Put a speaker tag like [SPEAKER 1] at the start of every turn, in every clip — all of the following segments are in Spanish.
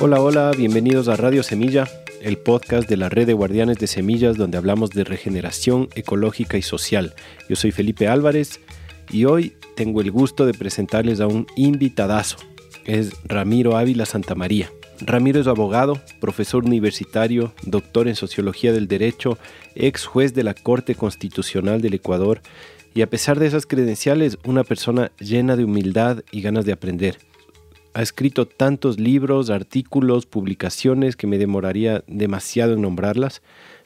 [SPEAKER 1] Hola, hola, bienvenidos a Radio Semilla, el podcast de la red de guardianes de semillas donde hablamos de regeneración ecológica y social. Yo soy Felipe Álvarez y hoy tengo el gusto de presentarles a un invitadazo. Es Ramiro Ávila Santamaría. Ramiro es abogado, profesor universitario, doctor en sociología del derecho, ex juez de la Corte Constitucional del Ecuador y a pesar de esas credenciales, una persona llena de humildad y ganas de aprender. Ha escrito tantos libros, artículos, publicaciones que me demoraría demasiado en nombrarlas,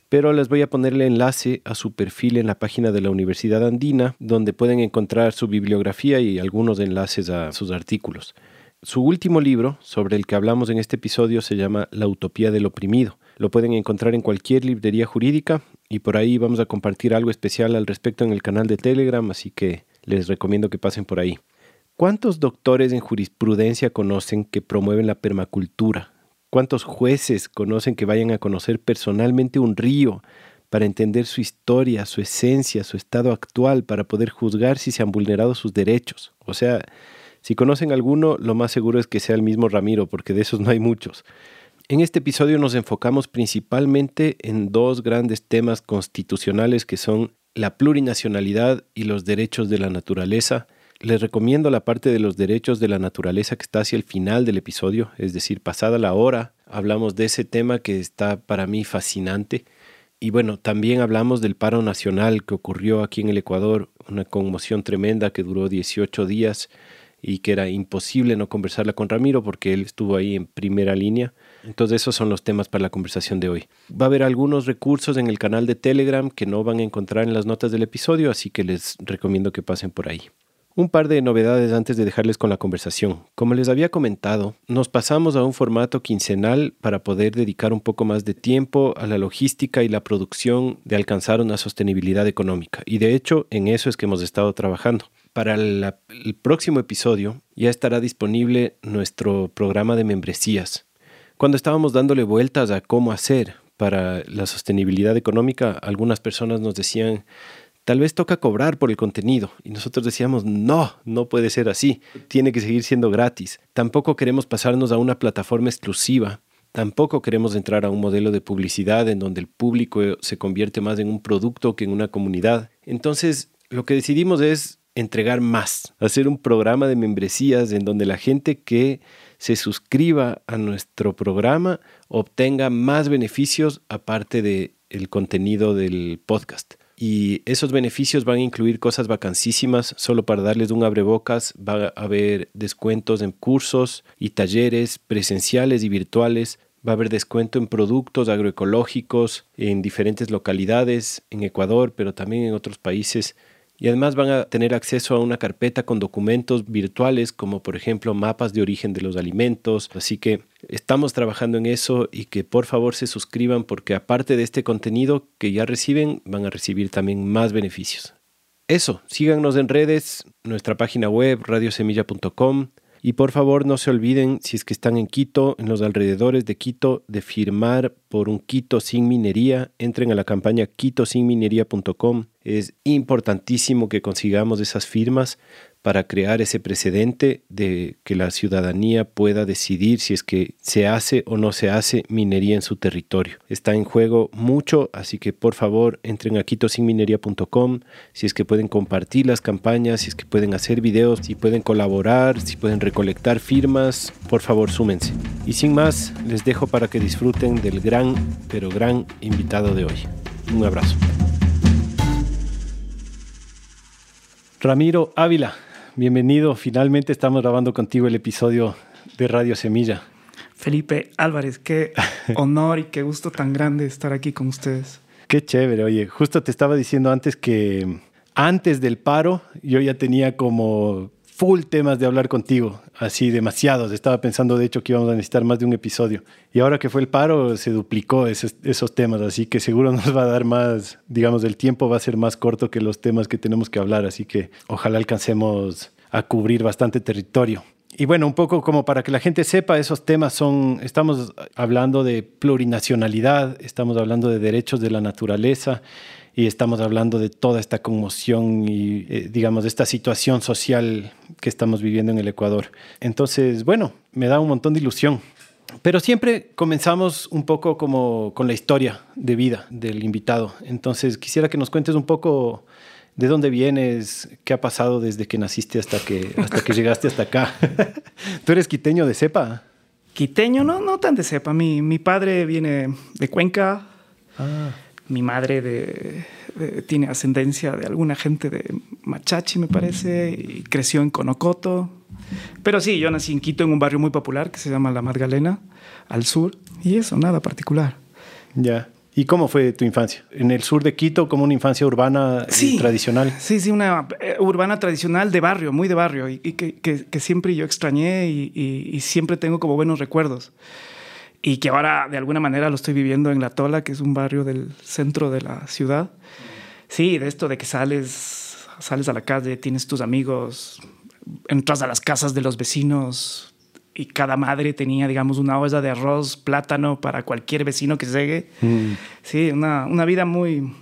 [SPEAKER 1] pero les voy a ponerle enlace a su perfil en la página de la Universidad Andina, donde pueden encontrar su bibliografía y algunos enlaces a sus artículos. Su último libro, sobre el que hablamos en este episodio, se llama La Utopía del Oprimido. Lo pueden encontrar en cualquier librería jurídica y por ahí vamos a compartir algo especial al respecto en el canal de Telegram, así que les recomiendo que pasen por ahí. ¿Cuántos doctores en jurisprudencia conocen que promueven la permacultura? ¿Cuántos jueces conocen que vayan a conocer personalmente un río para entender su historia, su esencia, su estado actual, para poder juzgar si se han vulnerado sus derechos? O sea, si conocen alguno, lo más seguro es que sea el mismo Ramiro, porque de esos no hay muchos. En este episodio nos enfocamos principalmente en dos grandes temas constitucionales que son la plurinacionalidad y los derechos de la naturaleza. Les recomiendo la parte de los derechos de la naturaleza que está hacia el final del episodio, es decir, pasada la hora, hablamos de ese tema que está para mí fascinante. Y bueno, también hablamos del paro nacional que ocurrió aquí en el Ecuador, una conmoción tremenda que duró 18 días y que era imposible no conversarla con Ramiro porque él estuvo ahí en primera línea. Entonces esos son los temas para la conversación de hoy. Va a haber algunos recursos en el canal de Telegram que no van a encontrar en las notas del episodio, así que les recomiendo que pasen por ahí. Un par de novedades antes de dejarles con la conversación. Como les había comentado, nos pasamos a un formato quincenal para poder dedicar un poco más de tiempo a la logística y la producción de alcanzar una sostenibilidad económica. Y de hecho, en eso es que hemos estado trabajando. Para el próximo episodio ya estará disponible nuestro programa de membresías. Cuando estábamos dándole vueltas a cómo hacer para la sostenibilidad económica, algunas personas nos decían, tal vez toca cobrar por el contenido. Y nosotros decíamos, no, no puede ser así, tiene que seguir siendo gratis. Tampoco queremos pasarnos a una plataforma exclusiva. Tampoco queremos entrar a un modelo de publicidad en donde el público se convierte más en un producto que en una comunidad. Entonces, lo que decidimos es entregar más, hacer un programa de membresías en donde la gente que se suscriba a nuestro programa obtenga más beneficios aparte del el contenido del podcast. Y esos beneficios van a incluir cosas vacancísimas. Solo para darles un abrebocas, va a haber descuentos en cursos y talleres presenciales y virtuales. Va a haber descuento en productos agroecológicos en diferentes localidades, en Ecuador, pero también en otros países y además van a tener acceso a una carpeta con documentos virtuales como por ejemplo mapas de origen de los alimentos. Así que estamos trabajando en eso y que por favor se suscriban porque aparte de este contenido que ya reciben van a recibir también más beneficios. Eso, síganos en redes, nuestra página web radiosemilla.com y por favor no se olviden, si es que están en Quito, en los alrededores de Quito, de firmar por un Quito sin minería. Entren a la campaña quitosinminería.com. Es importantísimo que consigamos esas firmas para crear ese precedente de que la ciudadanía pueda decidir si es que se hace o no se hace minería en su territorio. Está en juego mucho, así que por favor entren a quitosinminería.com, si es que pueden compartir las campañas, si es que pueden hacer videos, si pueden colaborar, si pueden recolectar firmas, por favor súmense. Y sin más, les dejo para que disfruten del gran, pero gran invitado de hoy. Un abrazo. Ramiro Ávila, Bienvenido, finalmente estamos grabando contigo el episodio de Radio Semilla.
[SPEAKER 2] Felipe Álvarez, qué honor y qué gusto tan grande estar aquí con ustedes.
[SPEAKER 1] Qué chévere, oye, justo te estaba diciendo antes que antes del paro yo ya tenía como full temas de hablar contigo, así demasiados. Estaba pensando de hecho que íbamos a necesitar más de un episodio. Y ahora que fue el paro se duplicó esos, esos temas, así que seguro nos va a dar más, digamos, el tiempo va a ser más corto que los temas que tenemos que hablar, así que ojalá alcancemos a cubrir bastante territorio. Y bueno, un poco como para que la gente sepa, esos temas son, estamos hablando de plurinacionalidad, estamos hablando de derechos de la naturaleza y estamos hablando de toda esta conmoción y, eh, digamos, de esta situación social que estamos viviendo en el Ecuador. Entonces, bueno, me da un montón de ilusión Pero siempre comenzamos un poco como con la historia de vida del invitado. Entonces quisiera que nos cuentes un poco de dónde vienes, qué ha pasado desde que naciste hasta que, hasta que llegaste hasta acá. ¿Tú eres quiteño de cepa?
[SPEAKER 2] Quiteño, no, no tan de cepa. Mi, mi padre viene de Cuenca.
[SPEAKER 1] Ah.
[SPEAKER 2] Mi madre de, tiene ascendencia de alguna gente de Machachi, me parece, y creció en Conocoto. Pero sí, yo nací en Quito, en un barrio muy popular que se llama La Magdalena, al sur, y eso, nada particular.
[SPEAKER 1] Ya. ¿Y cómo fue tu infancia? ¿En el sur de Quito, como una infancia urbana y eh, tradicional?
[SPEAKER 2] Sí, sí, una eh, urbana tradicional de barrio, muy de barrio, y, que, que, siempre yo extrañé y, y, siempre tengo como buenos recuerdos. Y que ahora de alguna manera lo estoy viviendo en La Tola, que es un barrio del centro de la ciudad. Sí, de esto de que sales, sales a la calle, tienes tus amigos, entras a las casas de los vecinos, y cada madre tenía, digamos, una olla de arroz, plátano para cualquier vecino que llegue. Mm. Sí, una, una, vida muy,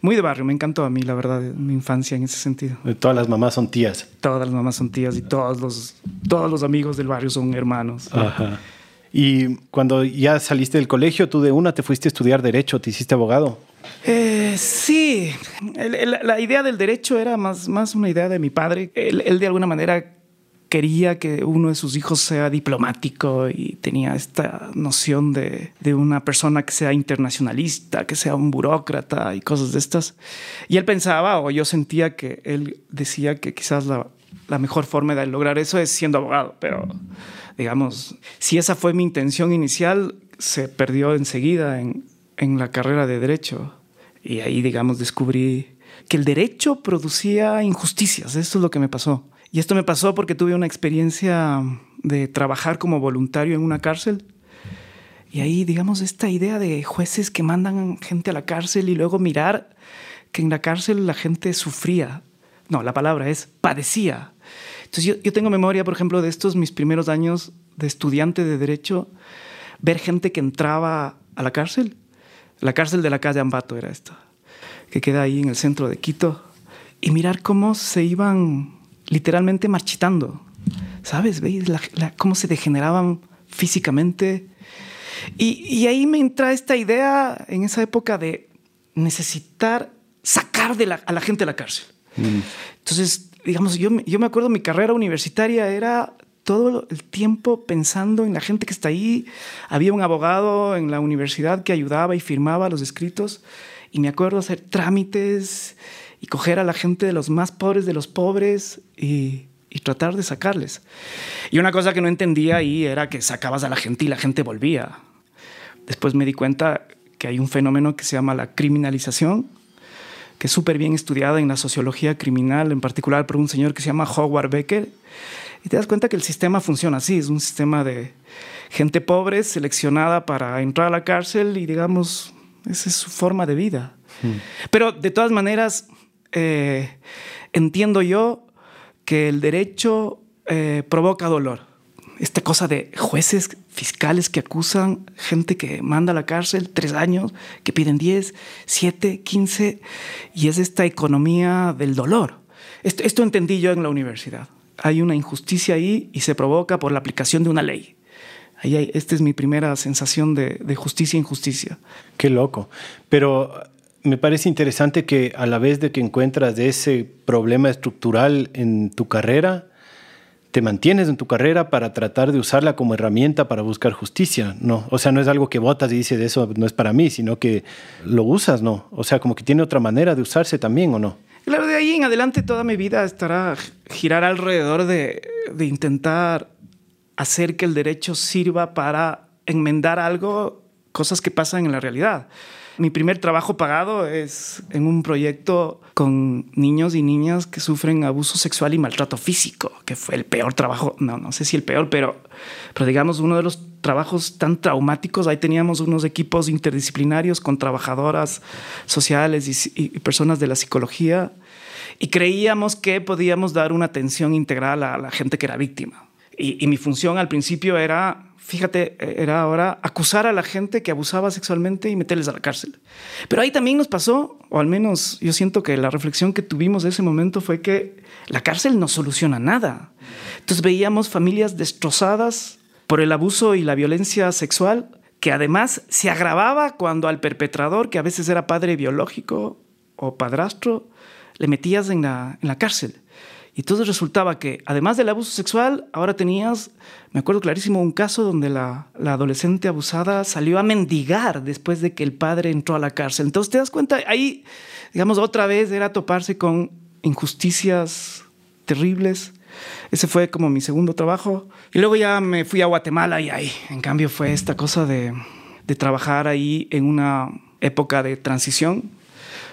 [SPEAKER 2] muy de barrio. Me encantó a mí, la verdad, mi infancia en ese sentido.
[SPEAKER 1] Todas las mamás son tías.
[SPEAKER 2] Todas las mamás son tías y todos los, todos los amigos del barrio son hermanos.
[SPEAKER 1] Ajá. Y cuando ya saliste del colegio, tú de una te fuiste a estudiar derecho, te hiciste abogado.
[SPEAKER 2] Eh, sí, la idea del derecho era más, más una idea de mi padre. él de alguna manera quería que uno de sus hijos sea diplomático y tenía esta noción de, de, una persona que sea internacionalista, que sea un burócrata y cosas de estas. Y él pensaba, o yo sentía que él decía que quizás la, la mejor forma de lograr eso es siendo abogado, pero digamos, si esa fue mi intención inicial, se perdió enseguida en, en la carrera de derecho. Y ahí, digamos, descubrí que el derecho producía injusticias. Eso es lo que me pasó. Y esto me pasó porque tuve una experiencia de trabajar como voluntario en una cárcel. Y ahí, digamos, esta idea de jueces que mandan gente a la cárcel y luego mirar que en la cárcel la gente sufría. No, la palabra es padecía. Entonces yo, yo tengo memoria, por ejemplo, de estos mis primeros años de estudiante de derecho, ver gente que entraba a la cárcel. La cárcel de la calle Ambato era esta, que queda ahí en el centro de Quito. Y mirar cómo se iban literalmente marchitando, ¿sabes? ¿Veis cómo se degeneraban físicamente? Y, ahí me entra esta idea en esa época de necesitar sacar de a la gente de la cárcel. Mm. Entonces, digamos, yo, yo me acuerdo mi carrera universitaria era todo el tiempo pensando en la gente que está ahí. Había un abogado en la universidad que ayudaba y firmaba los escritos. Y me acuerdo hacer trámites y coger a la gente de los más pobres de los pobres y, y tratar de sacarles. Y una cosa que no entendía ahí era que sacabas a la gente y la gente volvía. Después me di cuenta que hay un fenómeno que se llama la criminalización, que es súper bien estudiada en la sociología criminal, en particular por un señor que se llama Howard Becker. Y te das cuenta que el sistema funciona así, es un sistema de gente pobre seleccionada para entrar a la cárcel y digamos, esa es su forma de vida. Hmm. Pero de todas maneras, eh, entiendo yo que el derecho eh, provoca dolor. Esta cosa de jueces fiscales que acusan gente que manda a la cárcel tres años, que piden 10, 7, 15, y es esta economía del dolor. Esto, esto entendí yo en la universidad. Hay una injusticia ahí y se provoca por la aplicación de una ley. Ahí esta es mi primera sensación de, de justicia e injusticia.
[SPEAKER 1] Qué loco. Pero me parece interesante que a la vez de que encuentras ese problema estructural en tu carrera, te mantienes en tu carrera para tratar de usarla como herramienta para buscar justicia, ¿no? O sea, no es algo que votas y dices, eso no es para mí, sino que lo usas, ¿no? O sea, como que tiene otra manera de usarse también, ¿o no?
[SPEAKER 2] Claro, de ahí en adelante toda mi vida estará girar alrededor de, de intentar hacer que el derecho sirva para enmendar algo, cosas que pasan en la realidad. Mi primer trabajo pagado es en un proyecto con niños y niñas que sufren abuso sexual y maltrato físico, que fue el peor trabajo, no, no sé si el peor, pero, pero digamos uno de los trabajos tan traumáticos. Ahí teníamos unos equipos interdisciplinarios con trabajadoras sociales y, personas de la psicología y creíamos que podíamos dar una atención integral a la gente que era víctima. Y, mi función al principio era fíjate, era ahora acusar a la gente que abusaba sexualmente y meterles a la cárcel. Pero ahí también nos pasó, o al menos yo siento que la reflexión que tuvimos de ese momento fue que la cárcel no soluciona nada. Entonces veíamos familias destrozadas por el abuso y la violencia sexual, que además se agravaba cuando al perpetrador, que a veces era padre biológico o padrastro, le metías en la, en la cárcel. Y entonces resultaba que, además del abuso sexual, ahora tenías, me acuerdo clarísimo, un caso donde la, la, adolescente abusada salió a mendigar después de que el padre entró a la cárcel. Entonces te das cuenta, ahí, digamos, otra vez era toparse con injusticias terribles. Ese fue como mi segundo trabajo. Y luego ya me fui a Guatemala y ahí, en cambio, fue esta cosa de, de trabajar ahí en una época de transición.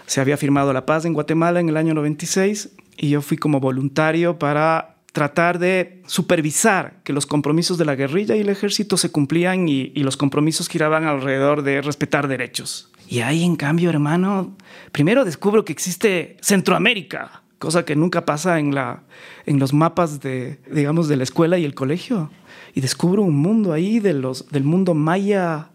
[SPEAKER 2] Se había firmado la paz en Guatemala en el año 96 y yo fui como voluntario para tratar de supervisar que los compromisos de la guerrilla y el ejército se cumplían y, y, los compromisos giraban alrededor de respetar derechos. Y ahí, en cambio, hermano, primero descubro que existe Centroamérica, cosa que nunca pasa en, la, en los mapas de, digamos, de la escuela y el colegio. Y descubro un mundo ahí de los, del mundo maya,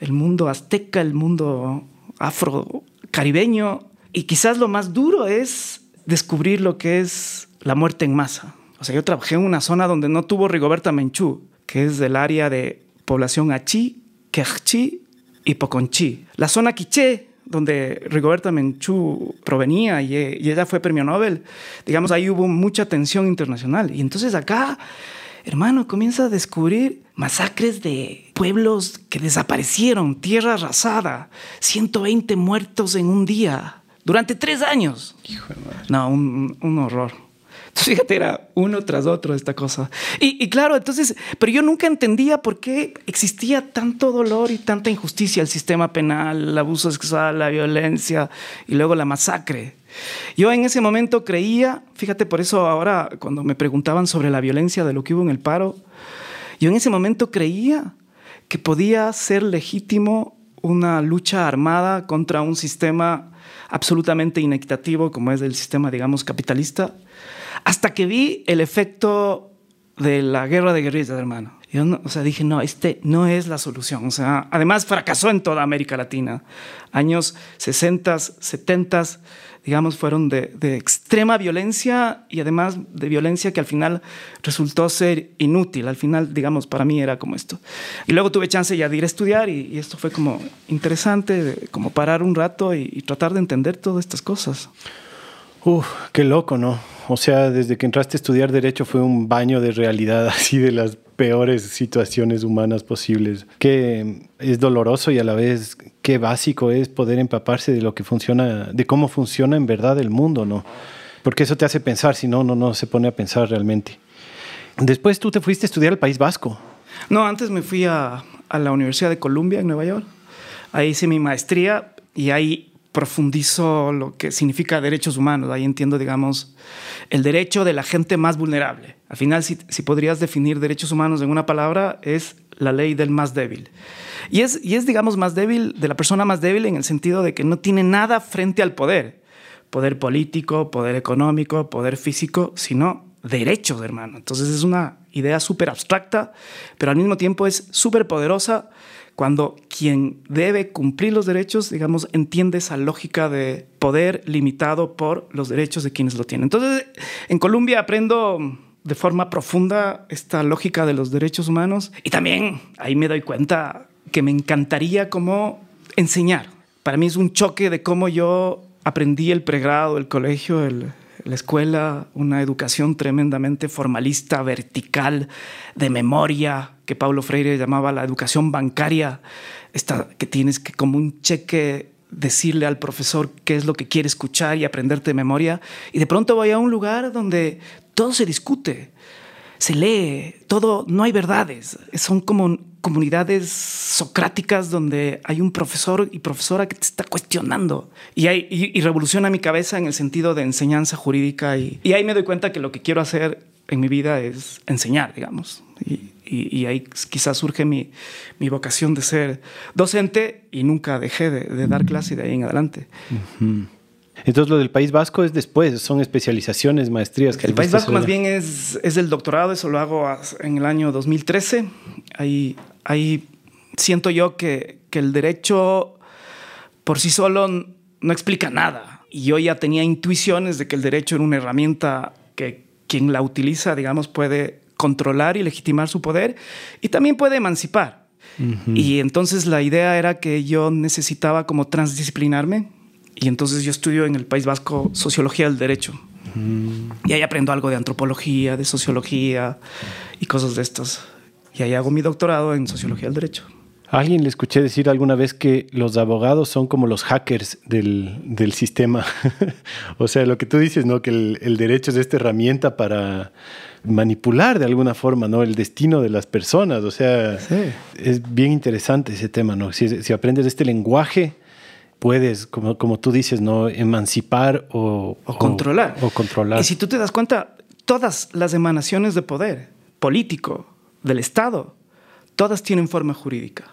[SPEAKER 2] el mundo azteca, el mundo afro-caribeño. Y quizás lo más duro es descubrir lo que es la muerte en masa. O sea, yo trabajé en una zona donde no tuvo Rigoberta Menchú, que es del área de población Achí, Quechí y Poconchí. La zona Quiché, donde Rigoberta Menchú provenía y, y, ella fue premio Nobel, digamos, ahí hubo mucha tensión internacional. Y entonces acá, hermano, comienza a descubrir masacres de pueblos que desaparecieron, tierra arrasada, 120 muertos en un día durante tres años.
[SPEAKER 1] Hijo de madre.
[SPEAKER 2] No, un, un horror. Entonces, fíjate, era uno tras otro esta cosa. Y, y, claro, entonces, pero yo nunca entendía por qué existía tanto dolor y tanta injusticia, el sistema penal, el abuso sexual, la violencia y luego la masacre. Yo en ese momento creía, fíjate, por eso ahora cuando me preguntaban sobre la violencia de lo que hubo en el paro, yo en ese momento creía que podía ser legítimo una lucha armada contra un sistema absolutamente inequitativo como es el sistema, digamos, capitalista, hasta que vi el efecto de la guerra de guerrillas, hermano. Yo no, o sea, dije, no, este no es la solución. O sea, además fracasó en toda América Latina. Años 60, 70, digamos, fueron de, de, extrema violencia y además de violencia que al final resultó ser inútil. Al final, digamos, para mí era como esto. Y luego tuve chance ya de ir a estudiar y, esto fue como interesante, de, como parar un rato y, y, tratar de entender todas estas cosas.
[SPEAKER 1] Uf, qué loco, ¿no? O sea, desde que entraste a estudiar derecho fue un baño de realidad así de las peores situaciones humanas posibles. Que es doloroso y a la vez qué básico es poder empaparse de lo que funciona, de cómo funciona en verdad el mundo, ¿no? Porque eso te hace pensar, si no, no, no se pone a pensar realmente. Después tú te fuiste a estudiar al País Vasco.
[SPEAKER 2] No, antes me fui a, a la Universidad de Columbia en Nueva York. Ahí hice mi maestría y ahí profundizo lo que significa derechos humanos. Ahí entiendo, digamos, el derecho de la gente más vulnerable. Al final, si, si, podrías definir derechos humanos en una palabra, es la ley del más débil. Y es, y es, digamos, más débil de la persona más débil en el sentido de que no tiene nada frente al poder. Poder político, poder económico, poder físico, sino derechos, hermano. Entonces es una idea súper abstracta, pero al mismo tiempo es súper poderosa cuando quien debe cumplir los derechos, digamos, entiende esa lógica de poder limitado por los derechos de quienes lo tienen. Entonces, en Colombia aprendo de forma profunda esta lógica de los derechos humanos y también ahí me doy cuenta que me encantaría como enseñar. Para mí es un choque de cómo yo aprendí el pregrado, el colegio, el, la escuela, una educación tremendamente formalista, vertical, de memoria, que Paulo Freire llamaba la educación bancaria, esta, que tienes que como un cheque decirle al profesor qué es lo que quiere escuchar y aprenderte de memoria. Y de pronto voy a un lugar donde todo se discute, se lee, todo, no hay verdades, son como comunidades socráticas donde hay un profesor y profesora que te está cuestionando y, hay, y, y revoluciona mi cabeza en el sentido de enseñanza jurídica y, y, ahí me doy cuenta que lo que quiero hacer en mi vida es enseñar, digamos. Y, y ahí quizás surge mi, mi, vocación de ser docente y nunca dejé de, de dar clase de ahí en adelante.
[SPEAKER 1] Uh -huh. Entonces lo del País Vasco es después, son especializaciones, maestrías.
[SPEAKER 2] Que el País Vasco más bien es, es el doctorado, eso lo hago en el año 2013. Ahí, ahí siento yo que, que el derecho por sí solo no explica nada. Y yo ya tenía intuiciones de que el derecho era una herramienta que quien la utiliza, digamos, puede controlar y legitimar su poder y también puede emancipar. Y entonces la idea era que yo necesitaba como transdisciplinarme y entonces yo estudio en el País Vasco sociología del derecho. Y ahí aprendo algo de antropología, de sociología y cosas de estas. Y ahí hago mi doctorado en sociología del derecho.
[SPEAKER 1] alguien le escuché decir alguna vez que los abogados son como los hackers del, del sistema. o sea, lo que tú dices, ¿no? Que el, el, derecho es esta herramienta para manipular de alguna forma, ¿no? El destino de las personas. O sea, sí. es bien interesante ese tema, ¿no? Si, si aprendes este lenguaje, puedes, como, como tú dices, ¿no? Emancipar o,
[SPEAKER 2] o controlar.
[SPEAKER 1] O, o controlar.
[SPEAKER 2] Y si tú te das cuenta, todas las emanaciones de poder político del Estado, todas tienen forma jurídica.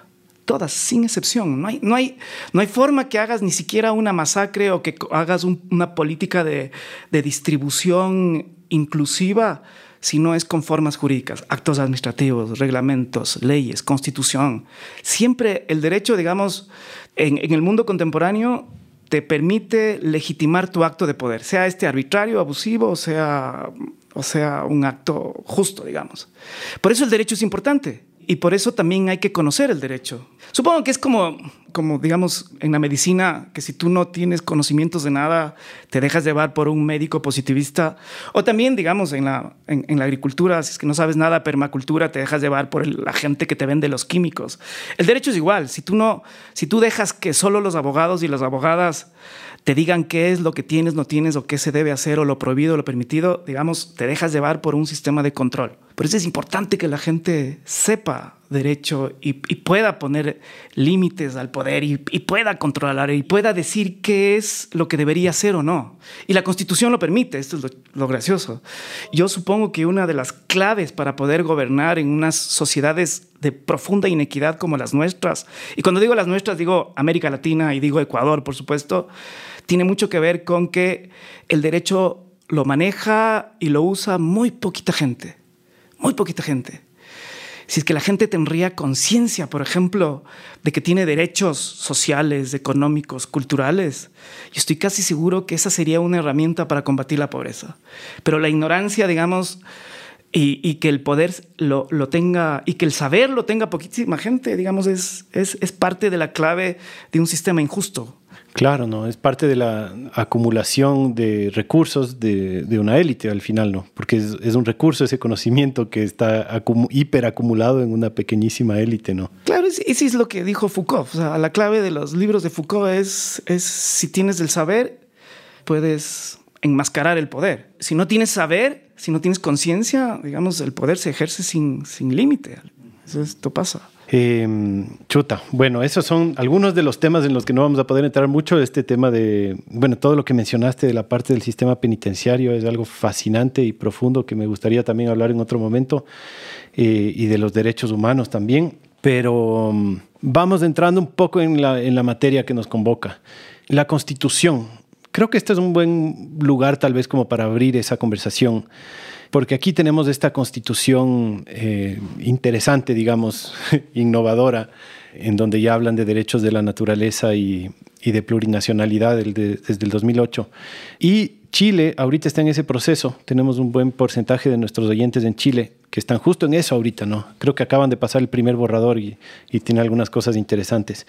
[SPEAKER 2] Todas, sin excepción. No hay, no, hay, no hay forma que hagas ni siquiera una masacre o que hagas un, una política de, de distribución inclusiva si no es con formas jurídicas, actos administrativos, reglamentos, leyes, constitución. Siempre el derecho, digamos, en, en, el mundo contemporáneo te permite legitimar tu acto de poder, sea este arbitrario, abusivo, o sea, o sea un acto justo, digamos. Por eso el derecho es importante y por eso también hay que conocer el derecho. Supongo que es como, como, digamos, en la medicina, que si tú no tienes conocimientos de nada, te dejas llevar por un médico positivista. O también, digamos, en la, en, la agricultura, si es que no sabes nada, permacultura, te dejas llevar por la gente que te vende los químicos. El derecho es igual. Si tú, no, si tú dejas que solo los abogados y las abogadas te digan qué es lo que tienes, no tienes, o qué se debe hacer, o lo prohibido, o lo permitido, digamos, te dejas llevar por un sistema de control. Por eso es importante que la gente sepa derecho y, pueda poner límites al poder y, pueda controlar y pueda decir qué es lo que debería hacer o no. Y la constitución lo permite, esto es lo gracioso. Yo supongo que una de las claves para poder gobernar en unas sociedades de profunda inequidad como las nuestras, y cuando digo las nuestras digo América Latina y digo Ecuador, por supuesto, tiene mucho que ver con que el derecho lo maneja y lo usa muy poquita gente, muy poquita gente. Si es que la gente tendría conciencia, por ejemplo, de que tiene derechos sociales, económicos, culturales, yo estoy casi seguro que esa sería una herramienta para combatir la pobreza. Pero la ignorancia, digamos, y, que el poder lo, tenga, y que el saber lo tenga poquísima gente, digamos, es parte de la clave de un sistema injusto.
[SPEAKER 1] Claro, no, es parte de la acumulación de recursos de, una élite al final, ¿no? Porque es, un recurso ese conocimiento que está acum hiperacumulado en una pequeñísima élite, ¿no?
[SPEAKER 2] Claro, ese es lo que dijo Foucault. La clave de los libros de Foucault es, si tienes el saber, puedes enmascarar el poder. Si no tienes saber, si no tienes conciencia, digamos, el poder se ejerce sin, sin límite. Eso esto pasa.
[SPEAKER 1] Eh, chuta, bueno, esos son algunos de los temas en los que no vamos a poder entrar mucho. Este tema de, bueno, todo lo que mencionaste de la parte del sistema penitenciario es algo fascinante y profundo que me gustaría también hablar en otro momento eh, y de los derechos humanos también. Pero um, vamos entrando un poco en la, en la materia que nos convoca. La constitución. Creo que este es un buen lugar tal vez como para abrir esa conversación porque aquí tenemos esta constitución eh, interesante, digamos, innovadora, en donde ya hablan de derechos de la naturaleza y, de plurinacionalidad desde el 2008. Y Chile ahorita está en ese proceso. Tenemos un buen porcentaje de nuestros oyentes en Chile que están justo en eso ahorita, ¿no? Creo que acaban de pasar el primer borrador y, y tiene algunas cosas interesantes.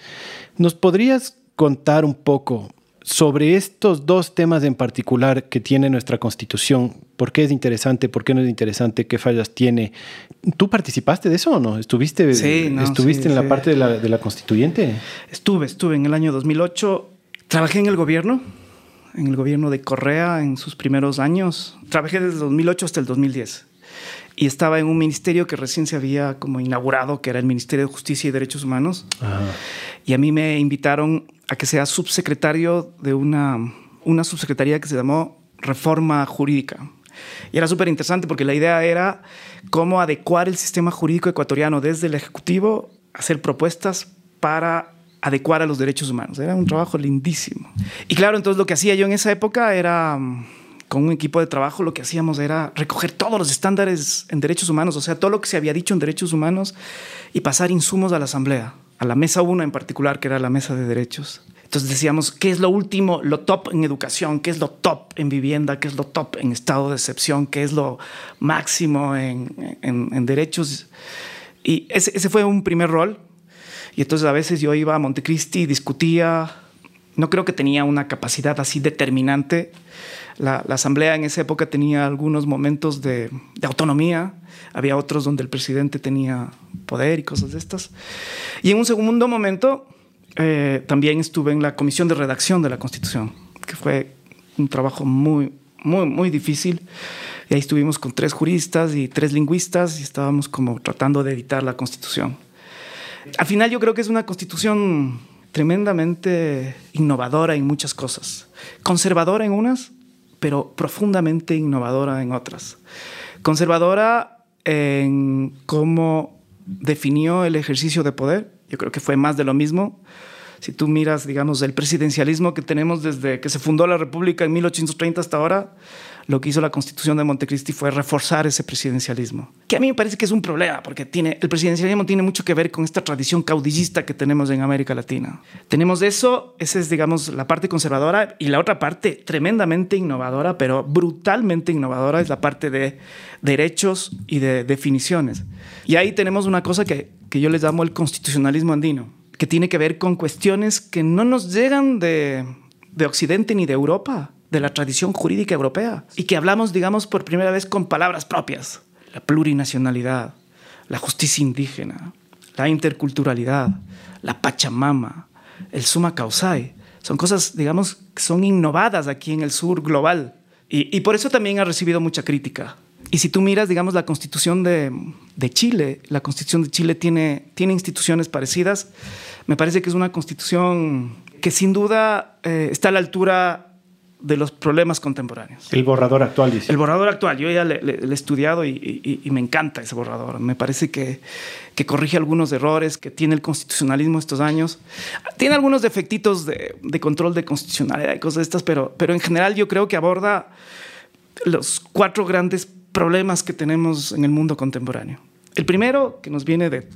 [SPEAKER 1] ¿Nos podrías contar un poco sobre estos dos temas en particular que tiene nuestra constitución, ¿por qué es interesante? ¿Por qué no es interesante? ¿Qué fallas tiene? ¿Tú participaste de eso o no? ¿Estuviste,
[SPEAKER 2] sí, no,
[SPEAKER 1] ¿estuviste
[SPEAKER 2] sí,
[SPEAKER 1] en la parte de la, de la, constituyente?
[SPEAKER 2] Estuve, estuve en el año 2008. Trabajé en el gobierno, en el gobierno de Correa en sus primeros años. Trabajé desde el 2008 hasta el 2010 y estaba en un ministerio que recién se había como inaugurado, que era el Ministerio de Justicia y Derechos Humanos. Ajá. Y a mí me invitaron a que sea subsecretario de una, una subsecretaría que se llamó Reforma Jurídica. Y era súper interesante porque la idea era cómo adecuar el sistema jurídico ecuatoriano desde el Ejecutivo, hacer propuestas para adecuar a los derechos humanos. Era un trabajo lindísimo. Y claro, entonces lo que hacía yo en esa época era con un equipo de trabajo lo que hacíamos era recoger todos los estándares en derechos humanos, o sea, todo lo que se había dicho en derechos humanos y pasar insumos a la asamblea, a la mesa 1 en particular, que era la mesa de derechos. Entonces decíamos, ¿qué es lo último, lo top en educación? ¿Qué es lo top en vivienda? ¿Qué es lo top en estado de excepción? ¿Qué es lo máximo en, en, derechos? Y ese, ese, fue un primer rol. Y entonces a veces yo iba a Montecristi, discutía, no creo que tenía una capacidad así determinante. La, asamblea en esa época tenía algunos momentos de, de autonomía, había otros donde el presidente tenía poder y cosas de estas. Y en un segundo momento eh, también estuve en la comisión de redacción de la Constitución, que fue un trabajo muy, muy, muy difícil. Y ahí estuvimos con tres juristas y tres lingüistas y estábamos como tratando de editar la Constitución. Al final yo creo que es una Constitución tremendamente innovadora en muchas cosas. Conservadora en unas, pero profundamente innovadora en otras. Conservadora en cómo definió el ejercicio de poder. Yo creo que fue más de lo mismo. Si tú miras, digamos, el presidencialismo que tenemos desde que se fundó la República en 1830 hasta ahora, lo que hizo la Constitución de Montecristi fue reforzar ese presidencialismo, que a mí me parece que es un problema, porque el presidencialismo tiene mucho que ver con esta tradición caudillista que tenemos en América Latina. Tenemos eso, esa es, digamos, la parte conservadora, y la otra parte tremendamente innovadora, pero brutalmente innovadora, es la parte de derechos y de definiciones. Y ahí tenemos una cosa que, que yo les llamo el constitucionalismo andino, que tiene que ver con cuestiones que no nos llegan de, de Occidente ni de Europa de la tradición jurídica europea y que hablamos, digamos, por primera vez con palabras propias. La plurinacionalidad, la justicia indígena, la interculturalidad, la Pachamama, el Suma Causai. Son cosas, digamos, que son innovadas aquí en el sur global. Y, por eso también ha recibido mucha crítica. Y si tú miras, digamos, la constitución de, Chile, la constitución de Chile tiene, tiene instituciones parecidas. Me parece que es una constitución que sin duda eh, está a la altura de los problemas contemporáneos.
[SPEAKER 1] El borrador actual, dice.
[SPEAKER 2] El borrador actual, yo ya le, he estudiado y, me encanta ese borrador. Me parece que, que, corrige algunos errores que tiene el constitucionalismo estos años. Tiene algunos defectitos de, de, control de constitucionalidad y cosas de estas, pero, pero en general yo creo que aborda los cuatro grandes problemas que tenemos en el mundo contemporáneo. El primero, que nos viene de,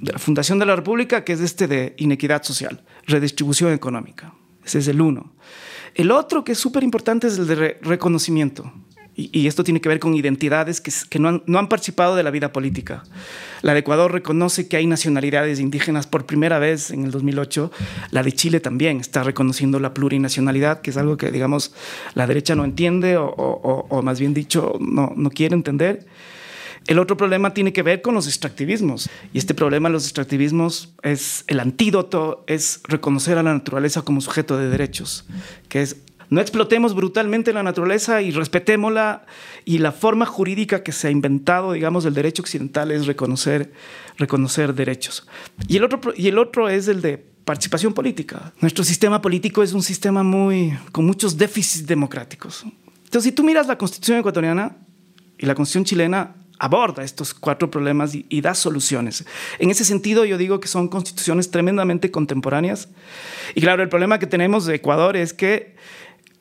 [SPEAKER 2] de la Fundación de la República, que es este de inequidad social, redistribución económica. Ese es el uno. El otro que es súper importante es el de reconocimiento. Y, esto tiene que ver con identidades que, no, han, participado de la vida política. La de Ecuador reconoce que hay nacionalidades indígenas por primera vez en el 2008. La de Chile también está reconociendo la plurinacionalidad, que es algo que, digamos, la derecha no entiende o, más bien dicho, no quiere entender. El otro problema tiene que ver con los extractivismos. Y este problema de los extractivismos es el antídoto, es reconocer a la naturaleza como sujeto de derechos, que es no explotemos brutalmente la naturaleza y respetémosla. Y la forma jurídica que se ha inventado, digamos, del derecho occidental es reconocer, reconocer derechos. Y el, otro, y el otro es el de participación política. Nuestro sistema político es un sistema muy, con muchos déficits democráticos. Entonces, si tú miras la constitución ecuatoriana y la constitución chilena, aborda estos cuatro problemas y, da soluciones. En ese sentido, yo digo que son constituciones tremendamente contemporáneas. Y claro, el problema que tenemos de Ecuador es que,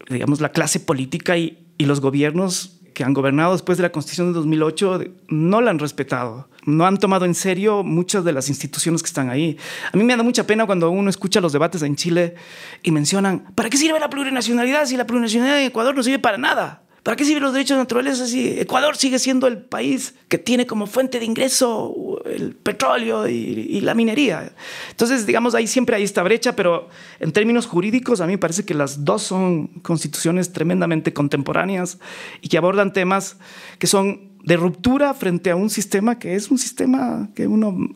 [SPEAKER 2] digamos, la clase política y, y los gobiernos que han gobernado después de la Constitución de 2008 no la han respetado, no han tomado en serio muchas de las instituciones que están ahí. A mí me da mucha pena cuando uno escucha los debates en Chile y mencionan, ¿para qué sirve la plurinacionalidad si la plurinacionalidad en Ecuador no sirve para nada? ¿Para qué sirven los derechos naturales si Ecuador sigue siendo el país que tiene como fuente de ingreso el petróleo y, la minería? Entonces, digamos, ahí siempre hay esta brecha, pero en términos jurídicos a mí me parece que las dos son constituciones tremendamente contemporáneas y que abordan temas que son de ruptura frente a un sistema que es un sistema que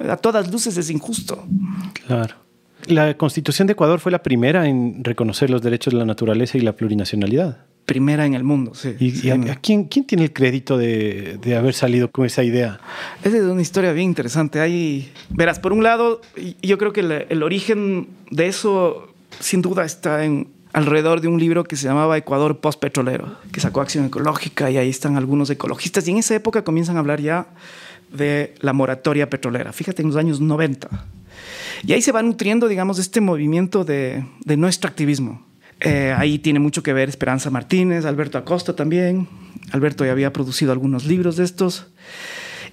[SPEAKER 2] a todas luces es injusto.
[SPEAKER 1] Claro. La constitución de Ecuador fue la primera en reconocer los derechos de la naturaleza y la plurinacionalidad
[SPEAKER 2] primera en el mundo. Sí,
[SPEAKER 1] ¿Y, a, quién, quién, tiene el crédito de, de, haber salido con esa idea?
[SPEAKER 2] Esa es una historia bien interesante. Hay, verás, por un lado, yo creo que el, el origen de eso, sin duda, está en, alrededor de un libro que se llamaba Ecuador Postpetrolero, que sacó Acción Ecológica y ahí están algunos ecologistas. Y en esa época comienzan a hablar ya de la moratoria petrolera. Fíjate, en los años 90. Y ahí se va nutriendo, digamos, este movimiento de, de no extractivismo eh, ahí tiene mucho que ver Esperanza Martínez, Alberto Acosta también. Alberto ya había producido algunos libros de estos.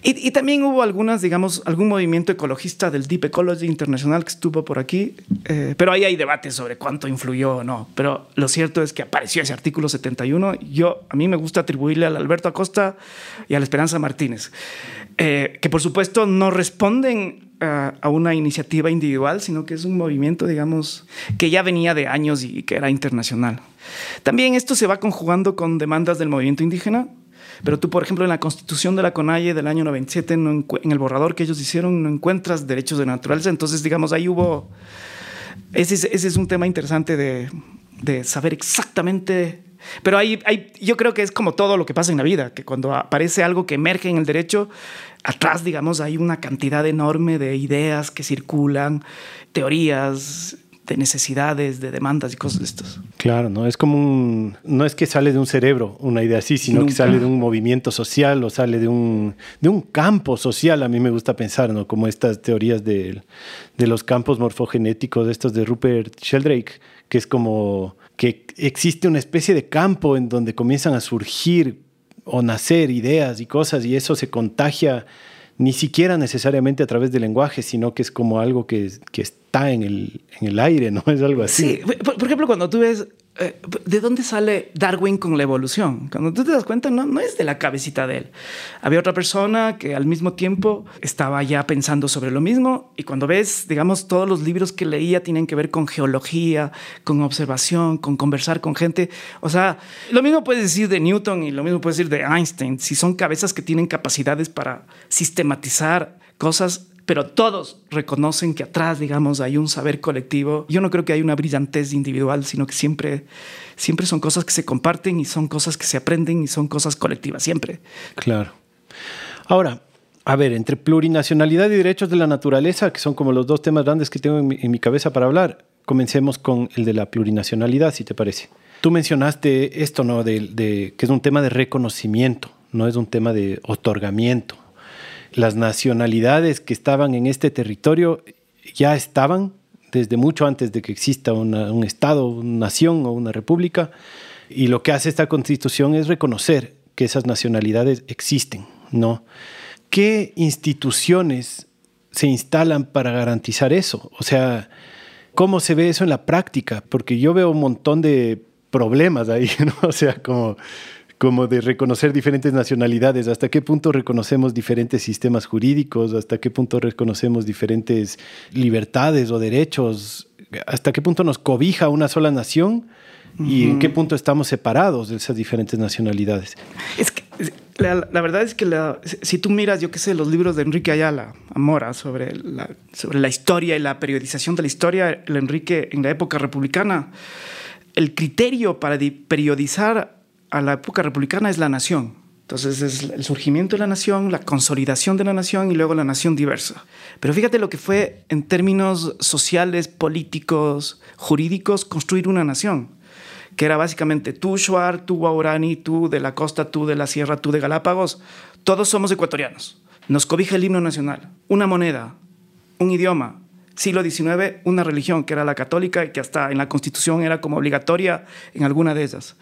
[SPEAKER 2] Y, también hubo algunas, digamos, algún movimiento ecologista del Deep Ecology Internacional que estuvo por aquí, eh, pero ahí hay debates sobre cuánto influyó o no. Pero lo cierto es que apareció ese artículo 71. Yo, a mí me gusta atribuirle al Alberto Acosta y a la Esperanza Martínez, eh, que por supuesto no responden a, a una iniciativa individual, sino que es un movimiento, digamos, que ya venía de años y que era internacional. También esto se va conjugando con demandas del movimiento indígena, pero tú, por ejemplo, en la constitución de la CONAIE del año 97, en el borrador que ellos hicieron, no encuentras derechos de naturaleza. Entonces, digamos, ahí hubo... Ese es, ese es un tema interesante de, de saber exactamente pero ahí, yo creo que es como todo lo que pasa en la vida, que cuando aparece algo que emerge en el derecho, atrás, digamos, hay una cantidad enorme de ideas que circulan, teorías, de necesidades, de demandas y cosas de estos.
[SPEAKER 1] Claro, no es como un, no es que sale de un cerebro una idea así, sino que sale de un movimiento social o sale de un, de un campo social. A mí me gusta pensar, ¿no? Como estas teorías de, de los campos morfogenéticos, estos de Rupert Sheldrake, que es como que existe una especie de campo en donde comienzan a surgir o nacer ideas y cosas y eso se contagia ni siquiera necesariamente a través del lenguaje, sino que es como algo que, que está en el, en el aire, ¿no? Es algo así.
[SPEAKER 2] Sí, por, ejemplo, cuando tú ves ¿de dónde sale Darwin con la evolución? Cuando tú te das cuenta, no, es de la cabecita de él. Había otra persona que al mismo tiempo estaba ya pensando sobre lo mismo y cuando ves, digamos, todos los libros que leía tienen que ver con geología, con observación, con conversar con gente. O sea, lo mismo puedes decir de Newton y lo mismo puedes decir de Einstein, si son cabezas que tienen capacidades para sistematizar cosas pero todos reconocen que atrás, digamos, hay un saber colectivo. Yo no creo que hay una brillantez individual, sino que siempre, siempre son cosas que se comparten y son cosas que se aprenden y son cosas colectivas, siempre.
[SPEAKER 1] Claro. Ahora, a ver, entre plurinacionalidad y derechos de la naturaleza, que son como los dos temas grandes que tengo en mi, cabeza para hablar, comencemos con el de la plurinacionalidad, si te parece. Tú mencionaste esto, ¿no? de, que es un tema de reconocimiento, no es un tema de otorgamiento las nacionalidades que estaban en este territorio ya estaban desde mucho antes de que exista un Estado, una nación o una república. Y lo que hace esta constitución es reconocer que esas nacionalidades existen, ¿no? ¿Qué instituciones se instalan para garantizar eso? O sea, ¿cómo se ve eso en la práctica? Porque yo veo un montón de problemas ahí, ¿no? O sea, como como de reconocer diferentes nacionalidades, hasta qué punto reconocemos diferentes sistemas jurídicos, hasta qué punto reconocemos diferentes libertades o derechos, hasta qué punto nos cobija una sola nación y en qué punto estamos separados de esas diferentes nacionalidades.
[SPEAKER 2] Es que la, verdad es que si tú miras, yo qué sé, los libros de Enrique Ayala, Amora, sobre la, sobre la historia y la periodización de la historia, el Enrique en la época republicana, el criterio para periodizar a la época republicana es la nación. Entonces es el surgimiento de la nación, la consolidación de la nación y luego la nación diversa. Pero fíjate lo que fue en términos sociales, políticos, jurídicos, construir una nación, que era básicamente tú, Shuar, tú, Guaurani, tú de la costa, tú de la sierra, tú de Galápagos. Todos somos ecuatorianos. Nos cobija el himno nacional, una moneda, un idioma, siglo XIX una religión que era la católica y que hasta en la constitución era como obligatoria en alguna de esas.